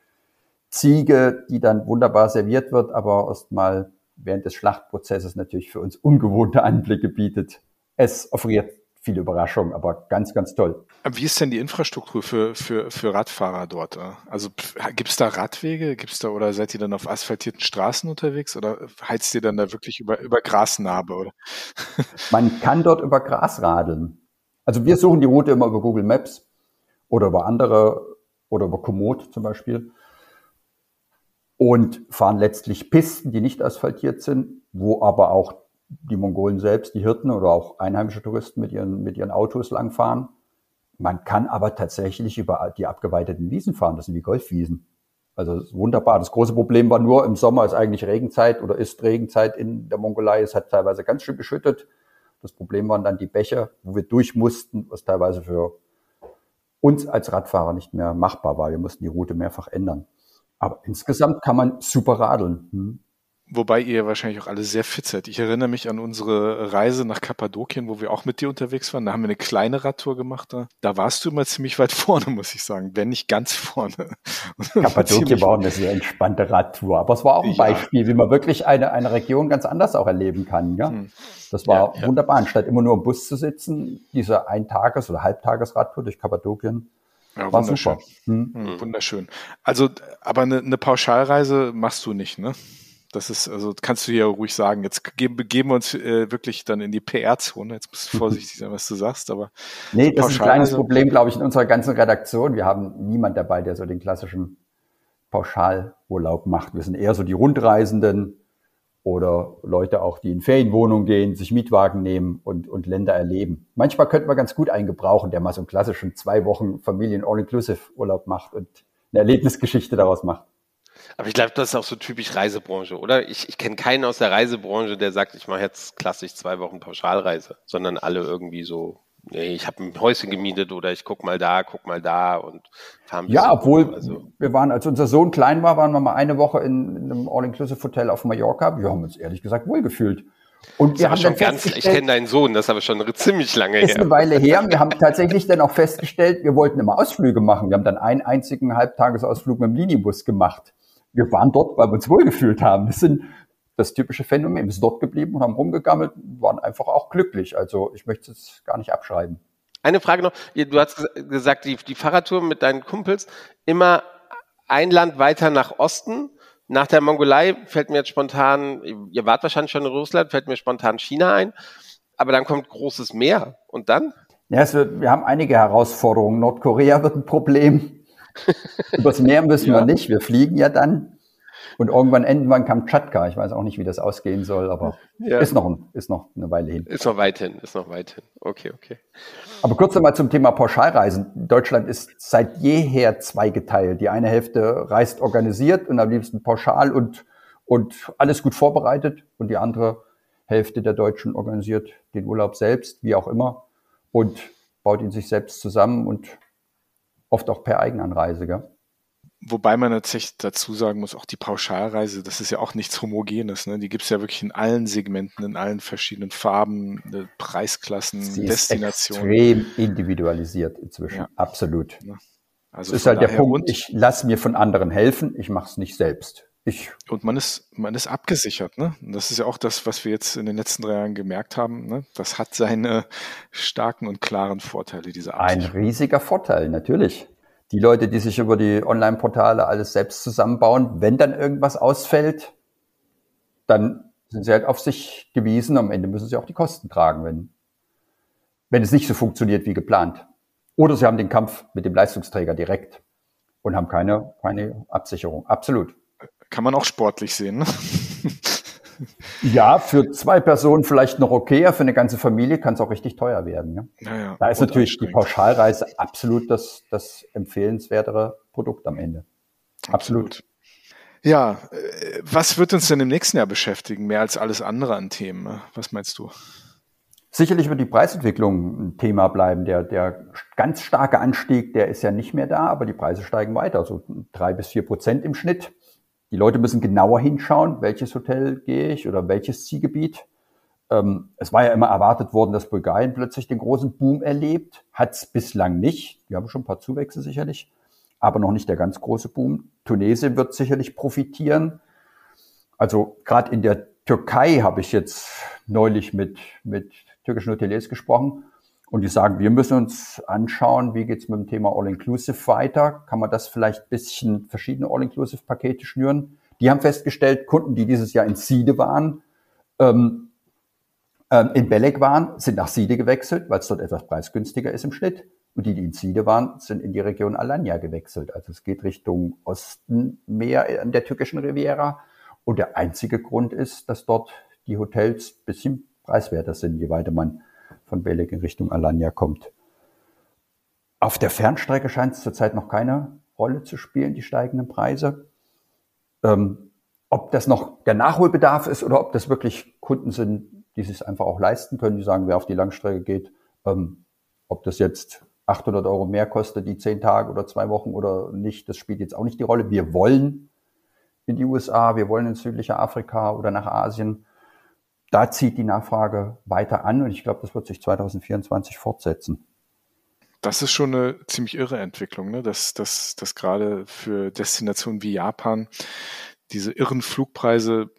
Ziege, die dann wunderbar serviert wird, aber erstmal während des Schlachtprozesses natürlich für uns ungewohnte Anblicke bietet. Es offeriert viele Überraschungen, aber ganz, ganz toll. Wie ist denn die Infrastruktur für, für, für Radfahrer dort? Also gibt es da Radwege? Gibt's da oder seid ihr dann auf asphaltierten Straßen unterwegs oder heizt ihr dann da wirklich über, über Grasnarbe? Oder? Man kann dort über Gras radeln. Also wir suchen die Route immer über Google Maps oder über andere oder über Komoot zum Beispiel und fahren letztlich Pisten, die nicht asphaltiert sind, wo aber auch die Mongolen selbst, die Hirten oder auch einheimische Touristen mit ihren, mit ihren Autos langfahren. Man kann aber tatsächlich über die abgeweiteten Wiesen fahren, das sind die Golfwiesen. Also wunderbar. Das große Problem war nur, im Sommer ist eigentlich Regenzeit oder ist Regenzeit in der Mongolei. Es hat teilweise ganz schön geschüttet. Das Problem waren dann die Bäche, wo wir durch mussten, was teilweise für uns als Radfahrer nicht mehr machbar war. Wir mussten die Route mehrfach ändern. Aber insgesamt kann man super radeln. Hm. Wobei ihr wahrscheinlich auch alle sehr fit seid. Ich erinnere mich an unsere Reise nach Kappadokien, wo wir auch mit dir unterwegs waren. Da haben wir eine kleine Radtour gemacht. Da, da warst du immer ziemlich weit *laughs* vorne, muss ich sagen, wenn nicht ganz vorne. Kappadokien *laughs* war eine sehr entspannte Radtour. Aber es war auch ein ja. Beispiel, wie man wirklich eine, eine Region ganz anders auch erleben kann. Ja? Hm. Das war ja, wunderbar. Anstatt immer nur im Bus zu sitzen, diese Eintages- oder Halbtagesradtour durch Kappadokien. Ja, war wunderschön. Super. Hm. Hm, wunderschön. Also, aber eine, eine Pauschalreise machst du nicht, ne? Das ist, also kannst du hier ruhig sagen. Jetzt geben, begeben wir uns äh, wirklich dann in die PR-Zone. Jetzt musst du vorsichtig sein, was du sagst, aber. Nee, das ist ein kleines Problem, glaube ich, in unserer ganzen Redaktion. Wir haben niemand dabei, der so den klassischen Pauschalurlaub macht. Wir sind eher so die Rundreisenden oder Leute auch, die in Ferienwohnungen gehen, sich Mietwagen nehmen und, und Länder erleben. Manchmal könnte man ganz gut einen gebrauchen, der mal so einen klassischen zwei Wochen Familien-All-Inclusive-Urlaub macht und eine Erlebnisgeschichte daraus macht. Aber ich glaube, das ist auch so typisch Reisebranche, oder? Ich, ich kenne keinen aus der Reisebranche, der sagt, ich mache jetzt klassisch zwei Wochen Pauschalreise, sondern alle irgendwie so, nee, ich habe ein Häuschen gemietet oder ich guck mal da, guck mal da und fahren Ja, obwohl also. wir waren, als unser Sohn klein war, waren wir mal eine Woche in, in einem All-Inclusive-Hotel auf Mallorca. Wir haben uns ehrlich gesagt wohlgefühlt. Und wir haben schon ganz, ich kenne deinen Sohn, das ist aber schon ziemlich lange ist her. Ist eine Weile her. Wir haben tatsächlich dann auch festgestellt, wir wollten immer Ausflüge machen. Wir haben dann einen einzigen Halbtagesausflug mit dem Linibus gemacht wir waren dort, weil wir uns wohlgefühlt haben. Es sind das typische Phänomen. Wir sind dort geblieben und haben rumgegammelt, waren einfach auch glücklich. Also ich möchte es gar nicht abschreiben. Eine Frage noch. Du hast gesagt, die, die Fahrradtour mit deinen Kumpels immer ein Land weiter nach Osten. Nach der Mongolei fällt mir jetzt spontan, ihr wart wahrscheinlich schon in Russland, fällt mir spontan China ein. Aber dann kommt großes Meer. Und dann? Ja, wird, wir haben einige Herausforderungen. Nordkorea wird ein Problem. Übers Meer müssen ja. wir nicht. Wir fliegen ja dann. Und irgendwann enden wir in Kamtschatka. Ich weiß auch nicht, wie das ausgehen soll, aber ja. ist, noch ein, ist noch eine Weile hin. Ist noch weit hin, ist noch weit hin. Okay, okay. Aber kurz nochmal zum Thema Pauschalreisen. Deutschland ist seit jeher zweigeteilt. Die eine Hälfte reist organisiert und am liebsten pauschal und, und alles gut vorbereitet. Und die andere Hälfte der Deutschen organisiert den Urlaub selbst, wie auch immer, und baut ihn sich selbst zusammen und oft auch per Eigenanreise. Gell? Wobei man natürlich dazu sagen muss, auch die Pauschalreise, das ist ja auch nichts Homogenes. Ne? Die gibt es ja wirklich in allen Segmenten, in allen verschiedenen Farben, ne, Preisklassen, Sie Destinationen. Ist extrem individualisiert inzwischen, ja. absolut. Also das ist halt der Punkt, ich lasse mir von anderen helfen, ich mache es nicht selbst. Ich und man ist, man ist abgesichert, ne? Und das ist ja auch das, was wir jetzt in den letzten drei Jahren gemerkt haben. Ne? Das hat seine starken und klaren Vorteile, diese Absicherung. Ein riesiger Vorteil, natürlich die Leute, die sich über die Online-Portale alles selbst zusammenbauen, wenn dann irgendwas ausfällt, dann sind sie halt auf sich gewiesen. Am Ende müssen sie auch die Kosten tragen, wenn, wenn es nicht so funktioniert wie geplant. Oder sie haben den Kampf mit dem Leistungsträger direkt und haben keine, keine Absicherung. Absolut. Kann man auch sportlich sehen. Ne? *laughs* Ja, für zwei Personen vielleicht noch okay, für eine ganze Familie kann es auch richtig teuer werden. Ja? Ja, ja. Da ist natürlich die Pauschalreise absolut das, das empfehlenswertere Produkt am Ende. Absolut. absolut. Ja, äh, was wird uns denn im nächsten Jahr beschäftigen, mehr als alles andere an Themen? Ne? Was meinst du? Sicherlich wird die Preisentwicklung ein Thema bleiben. Der, der ganz starke Anstieg, der ist ja nicht mehr da, aber die Preise steigen weiter, so drei bis vier Prozent im Schnitt. Die Leute müssen genauer hinschauen, welches Hotel gehe ich oder welches Zielgebiet. Ähm, es war ja immer erwartet worden, dass Bulgarien plötzlich den großen Boom erlebt. Hat es bislang nicht. Wir haben schon ein paar Zuwächse sicherlich, aber noch nicht der ganz große Boom. Tunesien wird sicherlich profitieren. Also gerade in der Türkei habe ich jetzt neulich mit, mit türkischen Hoteliers gesprochen und die sagen, wir müssen uns anschauen, wie geht's mit dem Thema All-Inclusive weiter? Kann man das vielleicht bisschen verschiedene All-Inclusive-Pakete schnüren? Die haben festgestellt, Kunden, die dieses Jahr in Siede waren, ähm, ähm, in Belek waren, sind nach Siede gewechselt, weil es dort etwas preisgünstiger ist im Schnitt. Und die, die in Siede waren, sind in die Region Alanya gewechselt. Also es geht Richtung Osten mehr an der türkischen Riviera. Und der einzige Grund ist, dass dort die Hotels bisschen preiswerter sind, je weiter man von Belek in Richtung Alanya kommt. Auf der Fernstrecke scheint es zurzeit noch keine Rolle zu spielen, die steigenden Preise. Ähm, ob das noch der Nachholbedarf ist oder ob das wirklich Kunden sind, die sich einfach auch leisten können, die sagen, wer auf die Langstrecke geht, ähm, ob das jetzt 800 Euro mehr kostet, die zehn Tage oder zwei Wochen oder nicht, das spielt jetzt auch nicht die Rolle. Wir wollen in die USA, wir wollen in südliche Afrika oder nach Asien da zieht die Nachfrage weiter an und ich glaube, das wird sich 2024 fortsetzen. Das ist schon eine ziemlich irre Entwicklung, ne? dass, dass, dass gerade für Destinationen wie Japan diese irren Flugpreise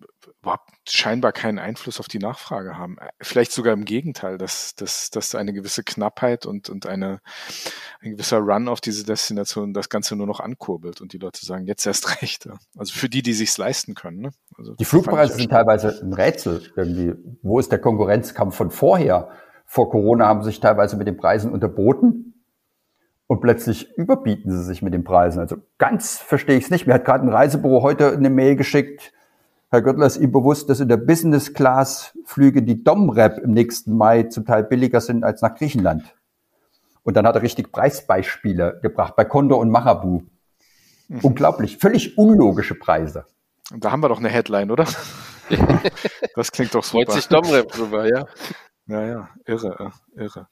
überhaupt scheinbar keinen Einfluss auf die Nachfrage haben. Vielleicht sogar im Gegenteil, dass, dass, dass eine gewisse Knappheit und, und eine, ein gewisser Run auf diese Destination das Ganze nur noch ankurbelt und die Leute sagen, jetzt erst *laughs* recht. Also für die, die sich's leisten können. Ne? Also die Flugpreise sind teilweise ein Rätsel irgendwie. Wo ist der Konkurrenzkampf von vorher? Vor Corona haben sie sich teilweise mit den Preisen unterboten und plötzlich überbieten sie sich mit den Preisen. Also ganz verstehe ich es nicht. Mir hat gerade ein Reisebüro heute eine Mail geschickt, Herr Göttler, ist Ihnen bewusst, dass in der Business Class Flüge die Domrep im nächsten Mai zum Teil billiger sind als nach Griechenland? Und dann hat er richtig Preisbeispiele gebracht bei Condor und Machabu. Mhm. Unglaublich, völlig unlogische Preise. Da haben wir doch eine Headline, oder? *laughs* das klingt doch super. Freut sich Domrep drüber, ja. Ja, ja, irre, irre.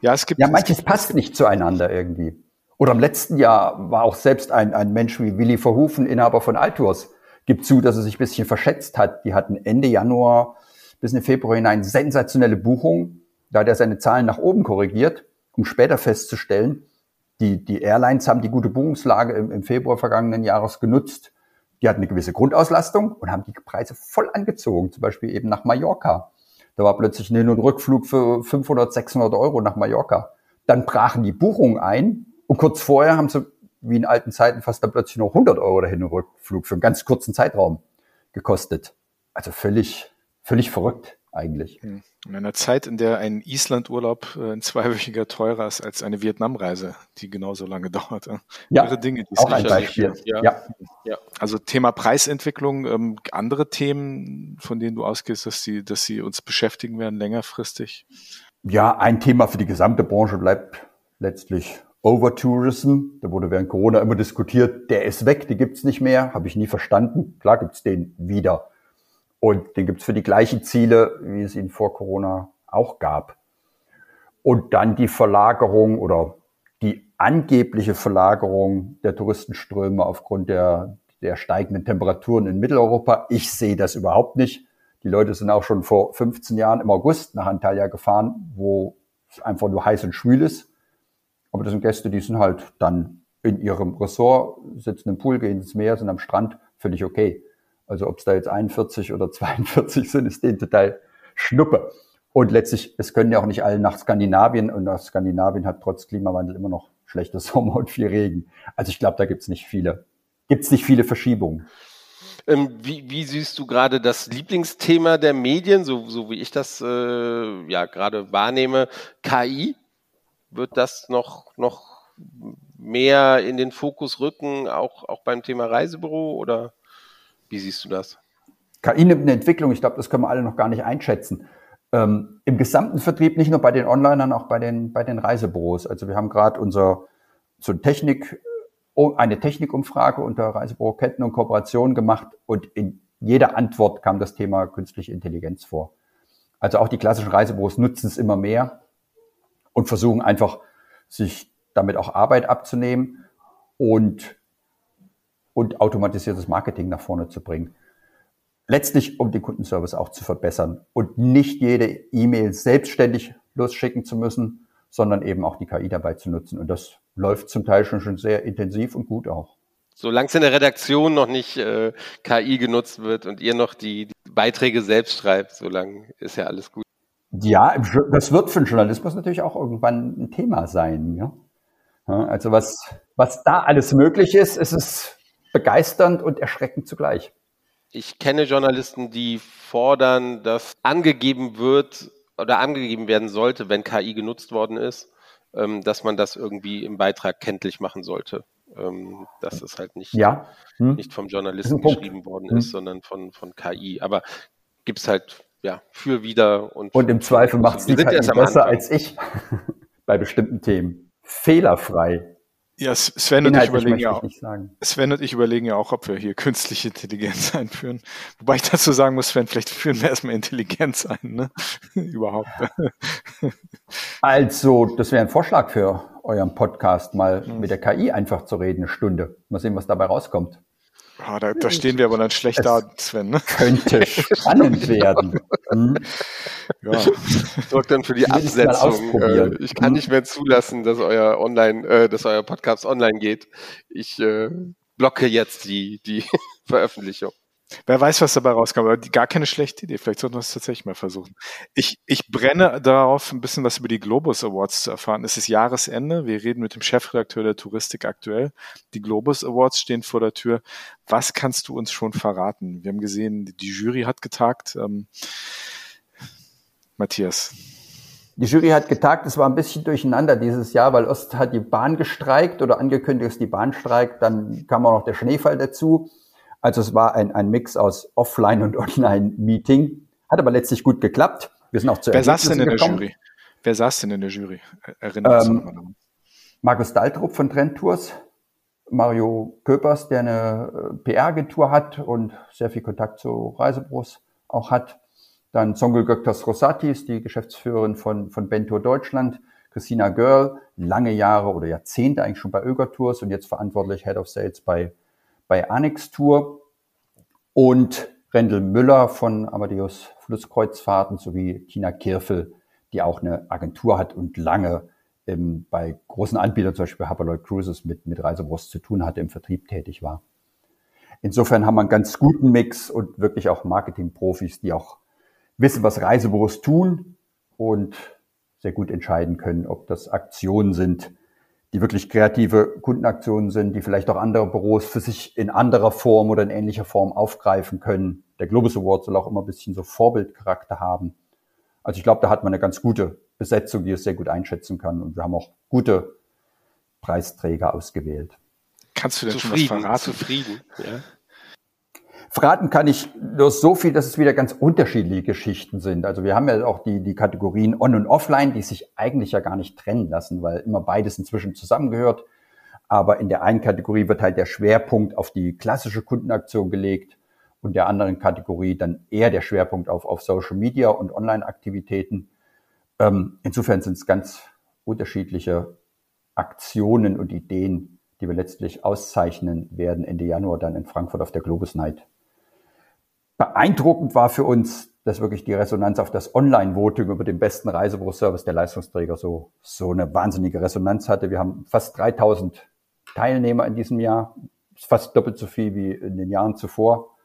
Ja, es gibt. Ja, manches gibt, passt nicht zueinander irgendwie. Oder im letzten Jahr war auch selbst ein, ein Mensch wie Willi Verhufen, Inhaber von Altours, gibt zu, dass er sich ein bisschen verschätzt hat. Die hatten Ende Januar bis in Februar hinein sensationelle Buchungen. Da hat er seine Zahlen nach oben korrigiert, um später festzustellen, die, die Airlines haben die gute Buchungslage im, im Februar vergangenen Jahres genutzt, die hatten eine gewisse Grundauslastung und haben die Preise voll angezogen, zum Beispiel eben nach Mallorca. Da war plötzlich ein Hin- und Rückflug für 500, 600 Euro nach Mallorca. Dann brachen die Buchungen ein und kurz vorher haben sie, wie in alten Zeiten, fast dann plötzlich noch 100 Euro der Hin- und Rückflug für einen ganz kurzen Zeitraum gekostet. Also völlig, völlig verrückt eigentlich. Hm. In einer Zeit, in der ein Islandurlaub äh, ein zweiwöchiger teurer ist als eine Vietnamreise, die genauso lange *laughs* dauert. Ja, Irre Dinge, die auch ein Beispiel. Ja. Ja. Ja. Also Thema Preisentwicklung, ähm, andere Themen, von denen du ausgehst, dass sie, dass sie uns beschäftigen werden längerfristig. Ja, ein Thema für die gesamte Branche bleibt letztlich Overtourism. Da wurde während Corona immer diskutiert, der ist weg, die gibt's nicht mehr, habe ich nie verstanden. Klar gibt's den wieder. Und den gibt's für die gleichen Ziele, wie es ihn vor Corona auch gab. Und dann die Verlagerung oder die angebliche Verlagerung der Touristenströme aufgrund der, der steigenden Temperaturen in Mitteleuropa. Ich sehe das überhaupt nicht. Die Leute sind auch schon vor 15 Jahren im August nach Antalya gefahren, wo es einfach nur heiß und schwül ist. Aber das sind Gäste, die sind halt dann in ihrem Ressort, sitzen im Pool, gehen ins Meer, sind am Strand, völlig okay. Also ob es da jetzt 41 oder 42 sind, ist denen total Schnuppe. Und letztlich, es können ja auch nicht alle nach Skandinavien und nach Skandinavien hat trotz Klimawandel immer noch schlechte *laughs* Sommer und viel Regen. Also ich glaube, da gibt's nicht viele, gibt's nicht viele Verschiebungen. Ähm, wie, wie siehst du gerade das Lieblingsthema der Medien, so, so wie ich das äh, ja gerade wahrnehme, KI? Wird das noch, noch mehr in den Fokus rücken, auch, auch beim Thema Reisebüro oder wie siehst du das? KI nimmt eine Entwicklung, ich glaube, das können wir alle noch gar nicht einschätzen. Ähm, Im gesamten Vertrieb, nicht nur bei den Onlinern, auch bei den, bei den Reisebüros. Also wir haben gerade unser so Technik, oh, eine Technikumfrage unter Reisebüroketten und Kooperationen gemacht und in jeder Antwort kam das Thema künstliche Intelligenz vor. Also auch die klassischen Reisebüros nutzen es immer mehr und versuchen einfach, sich damit auch Arbeit abzunehmen und, und automatisiertes Marketing nach vorne zu bringen letztlich um den Kundenservice auch zu verbessern und nicht jede E-Mail selbstständig losschicken zu müssen, sondern eben auch die KI dabei zu nutzen. Und das läuft zum Teil schon, schon sehr intensiv und gut auch. Solange es in der Redaktion noch nicht äh, KI genutzt wird und ihr noch die, die Beiträge selbst schreibt, solange ist ja alles gut. Ja, das wird für den Journalismus natürlich auch irgendwann ein Thema sein. Ja? Also was, was da alles möglich ist, ist es begeisternd und erschreckend zugleich. Ich kenne Journalisten, die fordern, dass angegeben wird oder angegeben werden sollte, wenn KI genutzt worden ist, ähm, dass man das irgendwie im Beitrag kenntlich machen sollte. Ähm, dass es halt nicht, ja. hm. nicht vom Journalisten geschrieben worden hm. ist, sondern von, von KI. Aber gibt es halt ja für wieder und. Und im Zweifel macht es die KI besser als ich *laughs* bei bestimmten Themen. Fehlerfrei. Ja, Sven und, ich überlegen ja auch, Sven und ich überlegen ja auch, ob wir hier künstliche Intelligenz *laughs* einführen. Wobei ich dazu sagen muss, Sven, vielleicht führen wir erstmal Intelligenz ein, ne? *laughs* Überhaupt. Also, das wäre ein Vorschlag für euren Podcast, mal mhm. mit der KI einfach zu reden, eine Stunde. Mal sehen, was dabei rauskommt. Oh, da, da, stehen wir aber dann schlecht es da, Sven. Ne? Könnte *laughs* spannend werden. Hm. Ja. Sorgt dann für die Absetzung. Äh, ich kann nicht mehr zulassen, dass euer Online, äh, dass euer Podcast online geht. Ich äh, blocke jetzt die, die *laughs* Veröffentlichung. Wer weiß, was dabei rauskommt, aber gar keine schlechte Idee. Vielleicht sollten wir es tatsächlich mal versuchen. Ich, ich brenne darauf, ein bisschen was über die Globus Awards zu erfahren. Es ist Jahresende. Wir reden mit dem Chefredakteur der Touristik aktuell. Die Globus Awards stehen vor der Tür. Was kannst du uns schon verraten? Wir haben gesehen, die Jury hat getagt. Ähm, Matthias. Die Jury hat getagt, es war ein bisschen durcheinander dieses Jahr, weil erst hat die Bahn gestreikt oder angekündigt, dass die Bahn streikt, dann kam auch noch der Schneefall dazu. Also es war ein, ein Mix aus Offline- und Online-Meeting. Hat aber letztlich gut geklappt. Wir sind auch zu Wer saß denn in gekommen. der Jury? Wer saß denn in der Jury? Erinnert ähm, daran. Markus Daltrup von Trend Tours, Mario Köpers, der eine PR-Agentur hat und sehr viel Kontakt zu Reisebüros auch hat. Dann Songül Göktas Rosatis, die Geschäftsführerin von, von Bento Deutschland. Christina Görl, lange Jahre oder Jahrzehnte eigentlich schon bei Öger Tours und jetzt verantwortlich Head of Sales bei bei Annex Tour und Rendel Müller von Amadeus Flusskreuzfahrten sowie Tina Kirfel, die auch eine Agentur hat und lange ähm, bei großen Anbietern, zum Beispiel Hapaloid Cruises, mit, mit Reisebüros zu tun hatte, im Vertrieb tätig war. Insofern haben wir einen ganz guten Mix und wirklich auch Marketingprofis, die auch wissen, was Reisebüros tun und sehr gut entscheiden können, ob das Aktionen sind, die wirklich kreative Kundenaktionen sind, die vielleicht auch andere Büros für sich in anderer Form oder in ähnlicher Form aufgreifen können. Der Globus Award soll auch immer ein bisschen so Vorbildcharakter haben. Also ich glaube, da hat man eine ganz gute Besetzung, die es sehr gut einschätzen kann. Und wir haben auch gute Preisträger ausgewählt. Kannst du denn zufrieden, schon was verraten? Zufrieden, ja. Verraten kann ich nur so viel, dass es wieder ganz unterschiedliche Geschichten sind. Also wir haben ja auch die, die Kategorien On- und Offline, die sich eigentlich ja gar nicht trennen lassen, weil immer beides inzwischen zusammengehört. Aber in der einen Kategorie wird halt der Schwerpunkt auf die klassische Kundenaktion gelegt und der anderen Kategorie dann eher der Schwerpunkt auf, auf Social Media und Online-Aktivitäten. Ähm, insofern sind es ganz unterschiedliche Aktionen und Ideen, die wir letztlich auszeichnen werden Ende Januar dann in Frankfurt auf der Globus Night. Beeindruckend war für uns, dass wirklich die Resonanz auf das Online-Voting über den besten Reisebüroservice der Leistungsträger so, so eine wahnsinnige Resonanz hatte. Wir haben fast 3000 Teilnehmer in diesem Jahr, fast doppelt so viel wie in den Jahren zuvor.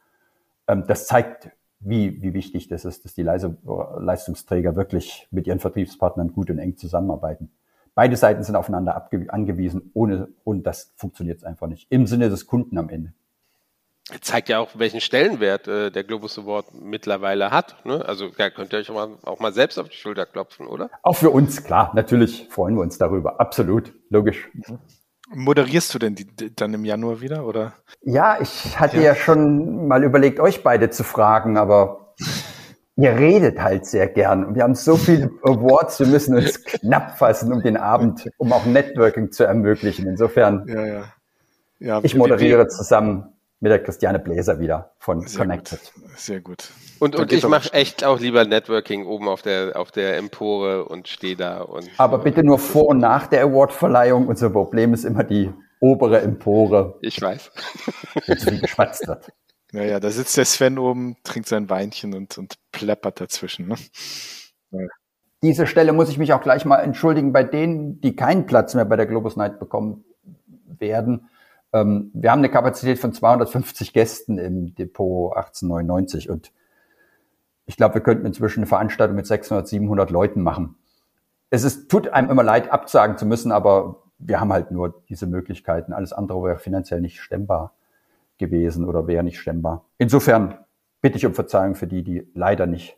Ähm, das zeigt, wie, wie wichtig das ist, dass die Leistungsträger wirklich mit ihren Vertriebspartnern gut und eng zusammenarbeiten. Beide Seiten sind aufeinander angewiesen, ohne, und das funktioniert einfach nicht. Im Sinne des Kunden am Ende zeigt ja auch, welchen Stellenwert äh, der Globus Award mittlerweile hat. Ne? Also ja, könnt ihr euch auch mal, auch mal selbst auf die Schulter klopfen, oder? Auch für uns, klar. Natürlich freuen wir uns darüber. Absolut. Logisch. Moderierst du denn die, dann im Januar wieder, oder? Ja, ich hatte ja. ja schon mal überlegt, euch beide zu fragen, aber *laughs* ihr redet halt sehr gern. Und wir haben so viele Awards, wir müssen uns *laughs* knapp fassen um den Abend, um auch Networking zu ermöglichen. Insofern, ja, ja. Ja, ich moderiere zusammen mit der Christiane Bläser wieder von Sehr Connected. Gut. Sehr gut. Und, und ich mache echt auch lieber Networking oben auf der, auf der Empore und stehe da. Und Aber bitte nur vor und nach der Awardverleihung. Unser Problem ist immer die obere Empore. Ich weiß. Wenn zu viel geschwatzt wird. Naja, da sitzt der Sven oben, trinkt sein Weinchen und, und pleppert dazwischen. Ne? Ja. Diese Stelle muss ich mich auch gleich mal entschuldigen bei denen, die keinen Platz mehr bei der Globus Night bekommen werden ähm, wir haben eine Kapazität von 250 Gästen im Depot 1899 und ich glaube, wir könnten inzwischen eine Veranstaltung mit 600, 700 Leuten machen. Es ist, tut einem immer leid, absagen zu müssen, aber wir haben halt nur diese Möglichkeiten. Alles andere wäre finanziell nicht stemmbar gewesen oder wäre nicht stemmbar. Insofern bitte ich um Verzeihung für die, die leider nicht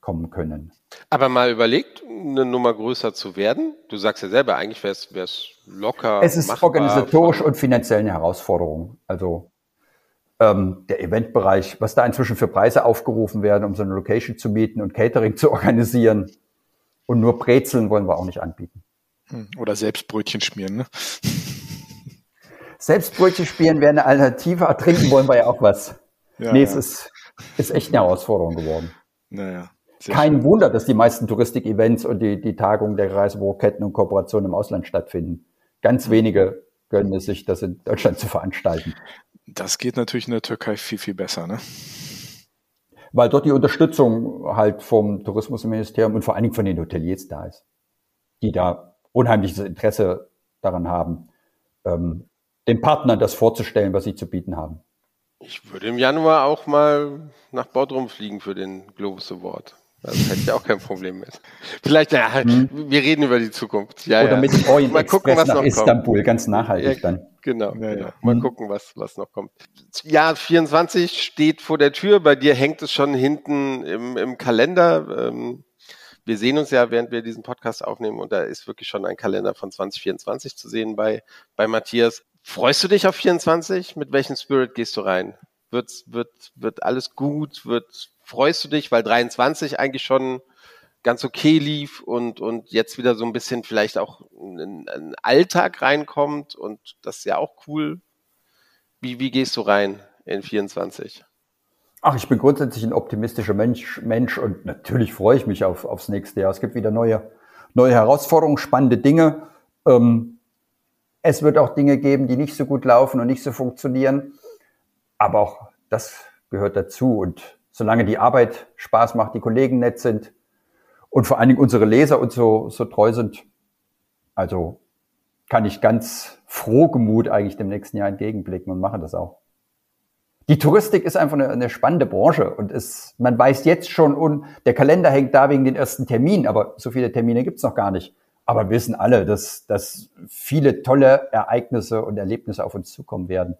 kommen können. Aber mal überlegt, eine Nummer größer zu werden? Du sagst ja selber, eigentlich wäre es locker. Es ist machbar, organisatorisch und finanziell eine Herausforderung. Also ähm, der Eventbereich, was da inzwischen für Preise aufgerufen werden, um so eine Location zu mieten und Catering *laughs* zu organisieren. Und nur Brezeln wollen wir auch nicht anbieten. Hm, oder Selbstbrötchen schmieren, ne? Selbstbrötchen spielen wäre eine Alternative, trinken wollen wir ja auch was. Ja, nee, ja. es ist, ist echt eine Herausforderung geworden. Naja. Sehr Kein schön. Wunder, dass die meisten Touristik-Events und die, die Tagungen der Reisebüroketten und Kooperationen im Ausland stattfinden. Ganz mhm. wenige gönnen es sich, das in Deutschland zu veranstalten. Das geht natürlich in der Türkei viel, viel besser, ne? Weil dort die Unterstützung halt vom Tourismusministerium und vor allen Dingen von den Hoteliers da ist, die da unheimliches Interesse daran haben, ähm, den Partnern das vorzustellen, was sie zu bieten haben. Ich würde im Januar auch mal nach Bodrum fliegen für den Globus Award. Das hätte ich auch kein Problem mit. Vielleicht, ja, hm. wir reden über die Zukunft. Ja, Oder ja. mit Orient mal gucken, was nach noch Istanbul, kommt. ganz nachhaltig ja, dann. Genau, ja, genau. Mal hm. gucken, was, was noch kommt. Ja, 24 steht vor der Tür. Bei dir hängt es schon hinten im, im Kalender. Ähm, wir sehen uns ja, während wir diesen Podcast aufnehmen und da ist wirklich schon ein Kalender von 2024 zu sehen bei, bei Matthias. Freust du dich auf 24? Mit welchem Spirit gehst du rein? Wird, wird, wird alles gut? Wird, freust du dich, weil 23 eigentlich schon ganz okay lief und, und jetzt wieder so ein bisschen vielleicht auch ein, ein Alltag reinkommt und das ist ja auch cool. Wie, wie gehst du rein in 24? Ach, ich bin grundsätzlich ein optimistischer Mensch, Mensch und natürlich freue ich mich auf, aufs nächste Jahr. Es gibt wieder neue, neue Herausforderungen, spannende Dinge. Ähm, es wird auch Dinge geben, die nicht so gut laufen und nicht so funktionieren. Aber auch das gehört dazu. Und solange die Arbeit Spaß macht, die Kollegen nett sind und vor allen Dingen unsere Leser uns so, so treu sind, also kann ich ganz frohgemut eigentlich dem nächsten Jahr entgegenblicken und mache das auch. die Touristik ist einfach eine, eine spannende Branche und ist, man weiß jetzt schon, und der Kalender hängt da wegen den ersten Terminen, aber so viele Termine gibt's noch gar nicht. Aber wir wissen alle, dass, dass viele tolle Ereignisse und Erlebnisse auf uns zukommen werden.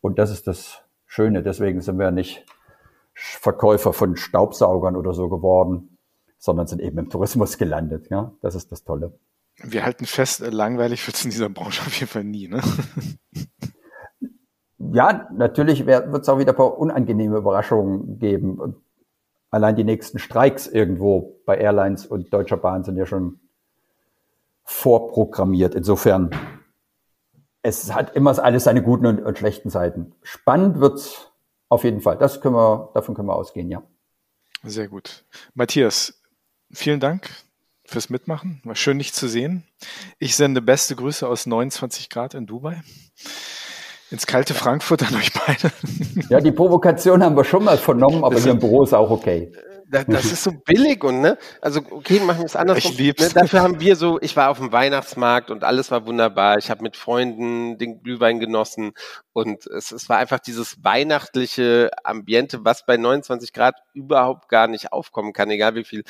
Und das ist das Schöne. Deswegen sind wir nicht Verkäufer von Staubsaugern oder so geworden, sondern sind eben im Tourismus gelandet. Ja, das ist das Tolle. Wir halten fest, langweilig wird es in dieser Branche auf jeden Fall nie. Ne? *laughs* ja, natürlich wird es auch wieder ein paar unangenehme Überraschungen geben. Und allein die nächsten Streiks irgendwo bei Airlines und Deutscher Bahn sind ja schon vorprogrammiert. Insofern, es hat immer alles seine guten und, und schlechten Seiten. Spannend wird's auf jeden Fall. Das können wir, davon können wir ausgehen, ja. Sehr gut. Matthias, vielen Dank fürs Mitmachen. War schön, dich zu sehen. Ich sende beste Grüße aus 29 Grad in Dubai. Ins kalte Frankfurt an euch beide. Ja, die Provokation haben wir schon mal vernommen, aber hier im Büro ist auch okay. Das, das *laughs* ist so billig und ne, also okay, machen wir es anders. Ich lieb's. Ne, dafür haben wir so, ich war auf dem Weihnachtsmarkt und alles war wunderbar. Ich habe mit Freunden den Glühwein genossen und es, es war einfach dieses weihnachtliche Ambiente, was bei 29 Grad überhaupt gar nicht aufkommen kann, egal wie viel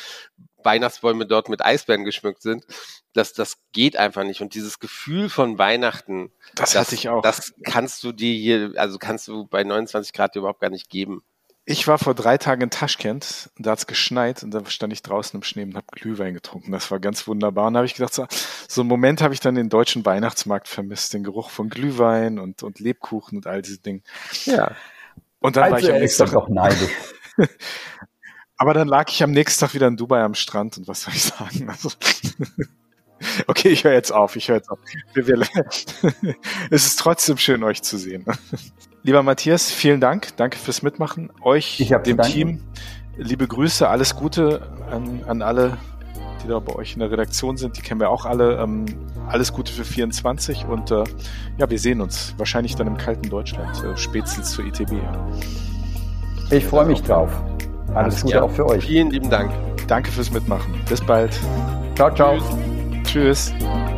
Weihnachtsbäume dort mit Eisbären geschmückt sind. Das, das geht einfach nicht. Und dieses Gefühl von Weihnachten, das, das hatte ich auch. Das kannst du dir hier, also kannst du bei 29 Grad überhaupt gar nicht geben. Ich war vor drei Tagen in Taschkent, da hat's geschneit und da stand ich draußen im Schnee und habe Glühwein getrunken. Das war ganz wunderbar. Und da habe ich gedacht, so, so einen Moment habe ich dann den deutschen Weihnachtsmarkt vermisst, den Geruch von Glühwein und, und Lebkuchen und all diese Dinge. Ja. Und dann also war ich am nächsten Tag doch neidisch. *laughs* Aber dann lag ich am nächsten Tag wieder in Dubai am Strand und was soll ich sagen? Also, *laughs* okay, ich höre jetzt auf, ich höre jetzt auf. *laughs* es ist trotzdem schön, euch zu sehen. Lieber Matthias, vielen Dank. Danke fürs Mitmachen. Euch, dem Team, liebe Grüße, alles Gute an, an alle, die da bei euch in der Redaktion sind. Die kennen wir auch alle. Ähm, alles Gute für 24 und äh, ja, wir sehen uns wahrscheinlich dann im kalten Deutschland, äh, spätestens zur ITB. Ja. Ich freue mich drauf. Alles, alles Gute ja. auch für euch. Vielen lieben Dank. Danke fürs Mitmachen. Bis bald. Ciao, ciao. Tschüss. Tschüss.